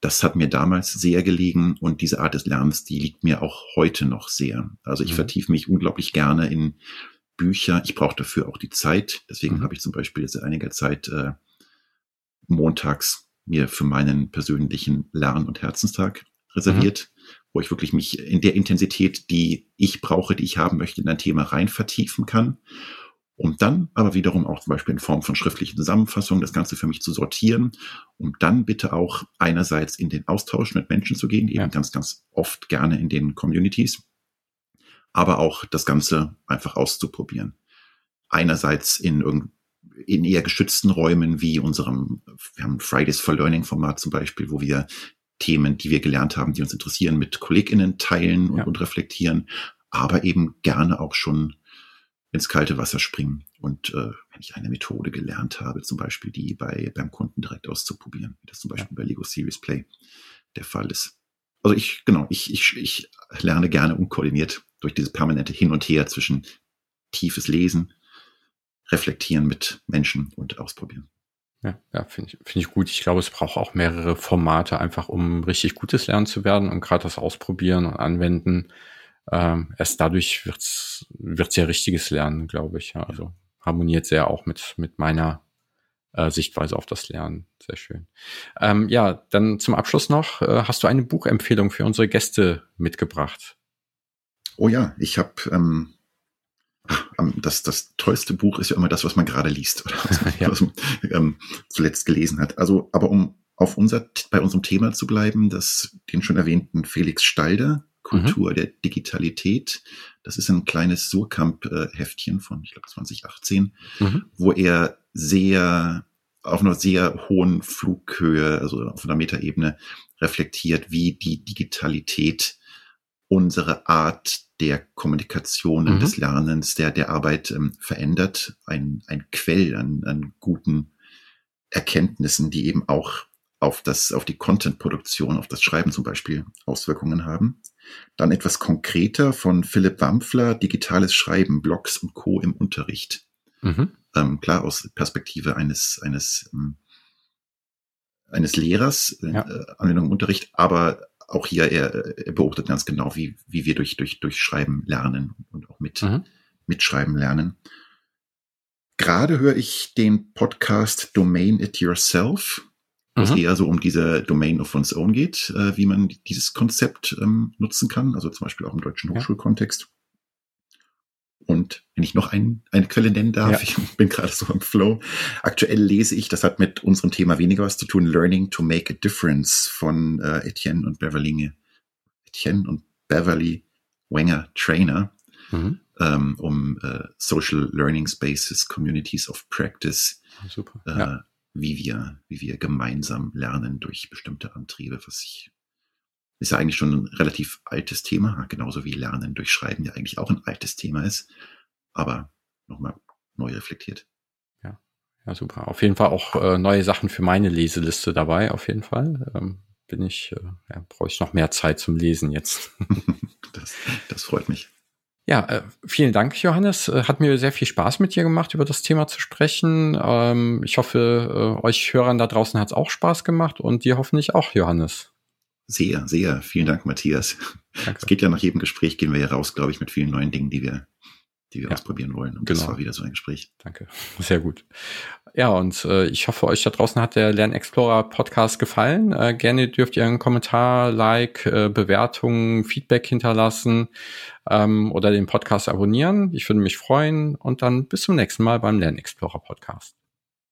Das hat mir damals sehr gelegen und diese Art des Lernens, die liegt mir auch heute noch sehr. Also ich mhm. vertiefe mich unglaublich gerne in Bücher. Ich brauche dafür auch die Zeit. Deswegen mhm. habe ich zum Beispiel jetzt einiger Zeit äh, montags mir für meinen persönlichen Lern- und Herzenstag reserviert. Wo ich wirklich mich in der Intensität, die ich brauche, die ich haben möchte, in ein Thema rein vertiefen kann. Um dann aber wiederum auch zum Beispiel in Form von schriftlichen Zusammenfassungen das Ganze für mich zu sortieren, um dann bitte auch einerseits in den Austausch mit Menschen zu gehen, eben ja. ganz, ganz oft gerne in den Communities, aber auch das Ganze einfach auszuprobieren. Einerseits in in eher geschützten Räumen wie unserem, wir haben Fridays for Learning Format zum Beispiel, wo wir Themen, die wir gelernt haben, die uns interessieren, mit KollegInnen teilen und, ja. und reflektieren, aber eben gerne auch schon ins kalte Wasser springen. Und äh, wenn ich eine Methode gelernt habe, zum Beispiel die bei beim Kunden direkt auszuprobieren, wie das zum Beispiel ja. bei Lego Series Play der Fall ist. Also ich, genau, ich, ich, ich lerne gerne unkoordiniert durch dieses permanente Hin und Her zwischen tiefes Lesen, reflektieren mit Menschen und ausprobieren. Ja, ja finde ich, finde ich gut. Ich glaube, es braucht auch mehrere Formate, einfach um richtig gutes Lernen zu werden und gerade das Ausprobieren und Anwenden. Ähm, erst dadurch wird's wird's ja richtiges Lernen, glaube ich. Ja. Also harmoniert sehr auch mit mit meiner äh, Sichtweise auf das Lernen. Sehr schön. Ähm, ja, dann zum Abschluss noch, äh, hast du eine Buchempfehlung für unsere Gäste mitgebracht? Oh ja, ich habe ähm, das, das tollste Buch ist ja immer das, was man gerade liest oder was man, ja. was man ähm, zuletzt gelesen hat. Also, aber um auf unser, bei unserem Thema zu bleiben, das, den schon erwähnten Felix Stalder, Kultur mhm. der Digitalität. Das ist ein kleines Surkamp-Heftchen von, ich glaube, 2018, mhm. wo er sehr auf einer sehr hohen Flughöhe, also auf einer Metaebene reflektiert, wie die Digitalität unsere Art der Kommunikation, mhm. des Lernens, der, der Arbeit ähm, verändert. Ein, ein Quell an, an guten Erkenntnissen, die eben auch auf das, auf die Content-Produktion, auf das Schreiben zum Beispiel Auswirkungen haben. Dann etwas konkreter von Philipp Wampfler, digitales Schreiben, Blogs und Co. im Unterricht. Mhm. Ähm, klar, aus Perspektive eines, eines, ähm, eines Lehrers, äh, ja. äh, Anwendung im Unterricht, aber auch hier, er, er beobachtet ganz genau, wie, wie wir durch, durch, durch Schreiben lernen und auch mit, mhm. mitschreiben lernen. Gerade höre ich den Podcast Domain It Yourself, was mhm. eher so um diese Domain of one's own geht, äh, wie man dieses Konzept ähm, nutzen kann, also zum Beispiel auch im deutschen Hochschulkontext. Und wenn ich noch ein, eine Quelle nennen darf, ja. ich bin gerade so im Flow. Aktuell lese ich, das hat mit unserem Thema weniger was zu tun, Learning to Make a Difference von äh, Etienne und Beverly, Etienne und Beverly Wenger Trainer, mhm. ähm, um äh, Social Learning Spaces, Communities of Practice, Super. Äh, ja. wie wir, wie wir gemeinsam lernen durch bestimmte Antriebe, was ich ist ja eigentlich schon ein relativ altes Thema, genauso wie Lernen durch Schreiben ja eigentlich auch ein altes Thema ist, aber nochmal neu reflektiert. Ja, ja, super. Auf jeden Fall auch äh, neue Sachen für meine Leseliste dabei, auf jeden Fall. Ähm, bin ich, äh, ja, brauche ich noch mehr Zeit zum Lesen jetzt. das, das freut mich. Ja, äh, vielen Dank, Johannes. Äh, hat mir sehr viel Spaß mit dir gemacht, über das Thema zu sprechen. Ähm, ich hoffe, äh, euch Hörern da draußen hat es auch Spaß gemacht und dir hoffentlich auch, Johannes. Sehr, sehr. Vielen Dank, Matthias. Danke. Es geht ja nach jedem Gespräch, gehen wir ja raus, glaube ich, mit vielen neuen Dingen, die wir, die wir ja, ausprobieren wollen. Und genau. das war wieder so ein Gespräch. Danke. Sehr gut. Ja, und äh, ich hoffe, euch da draußen hat der Lernexplorer Podcast gefallen. Äh, gerne dürft ihr einen Kommentar, Like, äh, Bewertung, Feedback hinterlassen ähm, oder den Podcast abonnieren. Ich würde mich freuen. Und dann bis zum nächsten Mal beim Lernexplorer Podcast.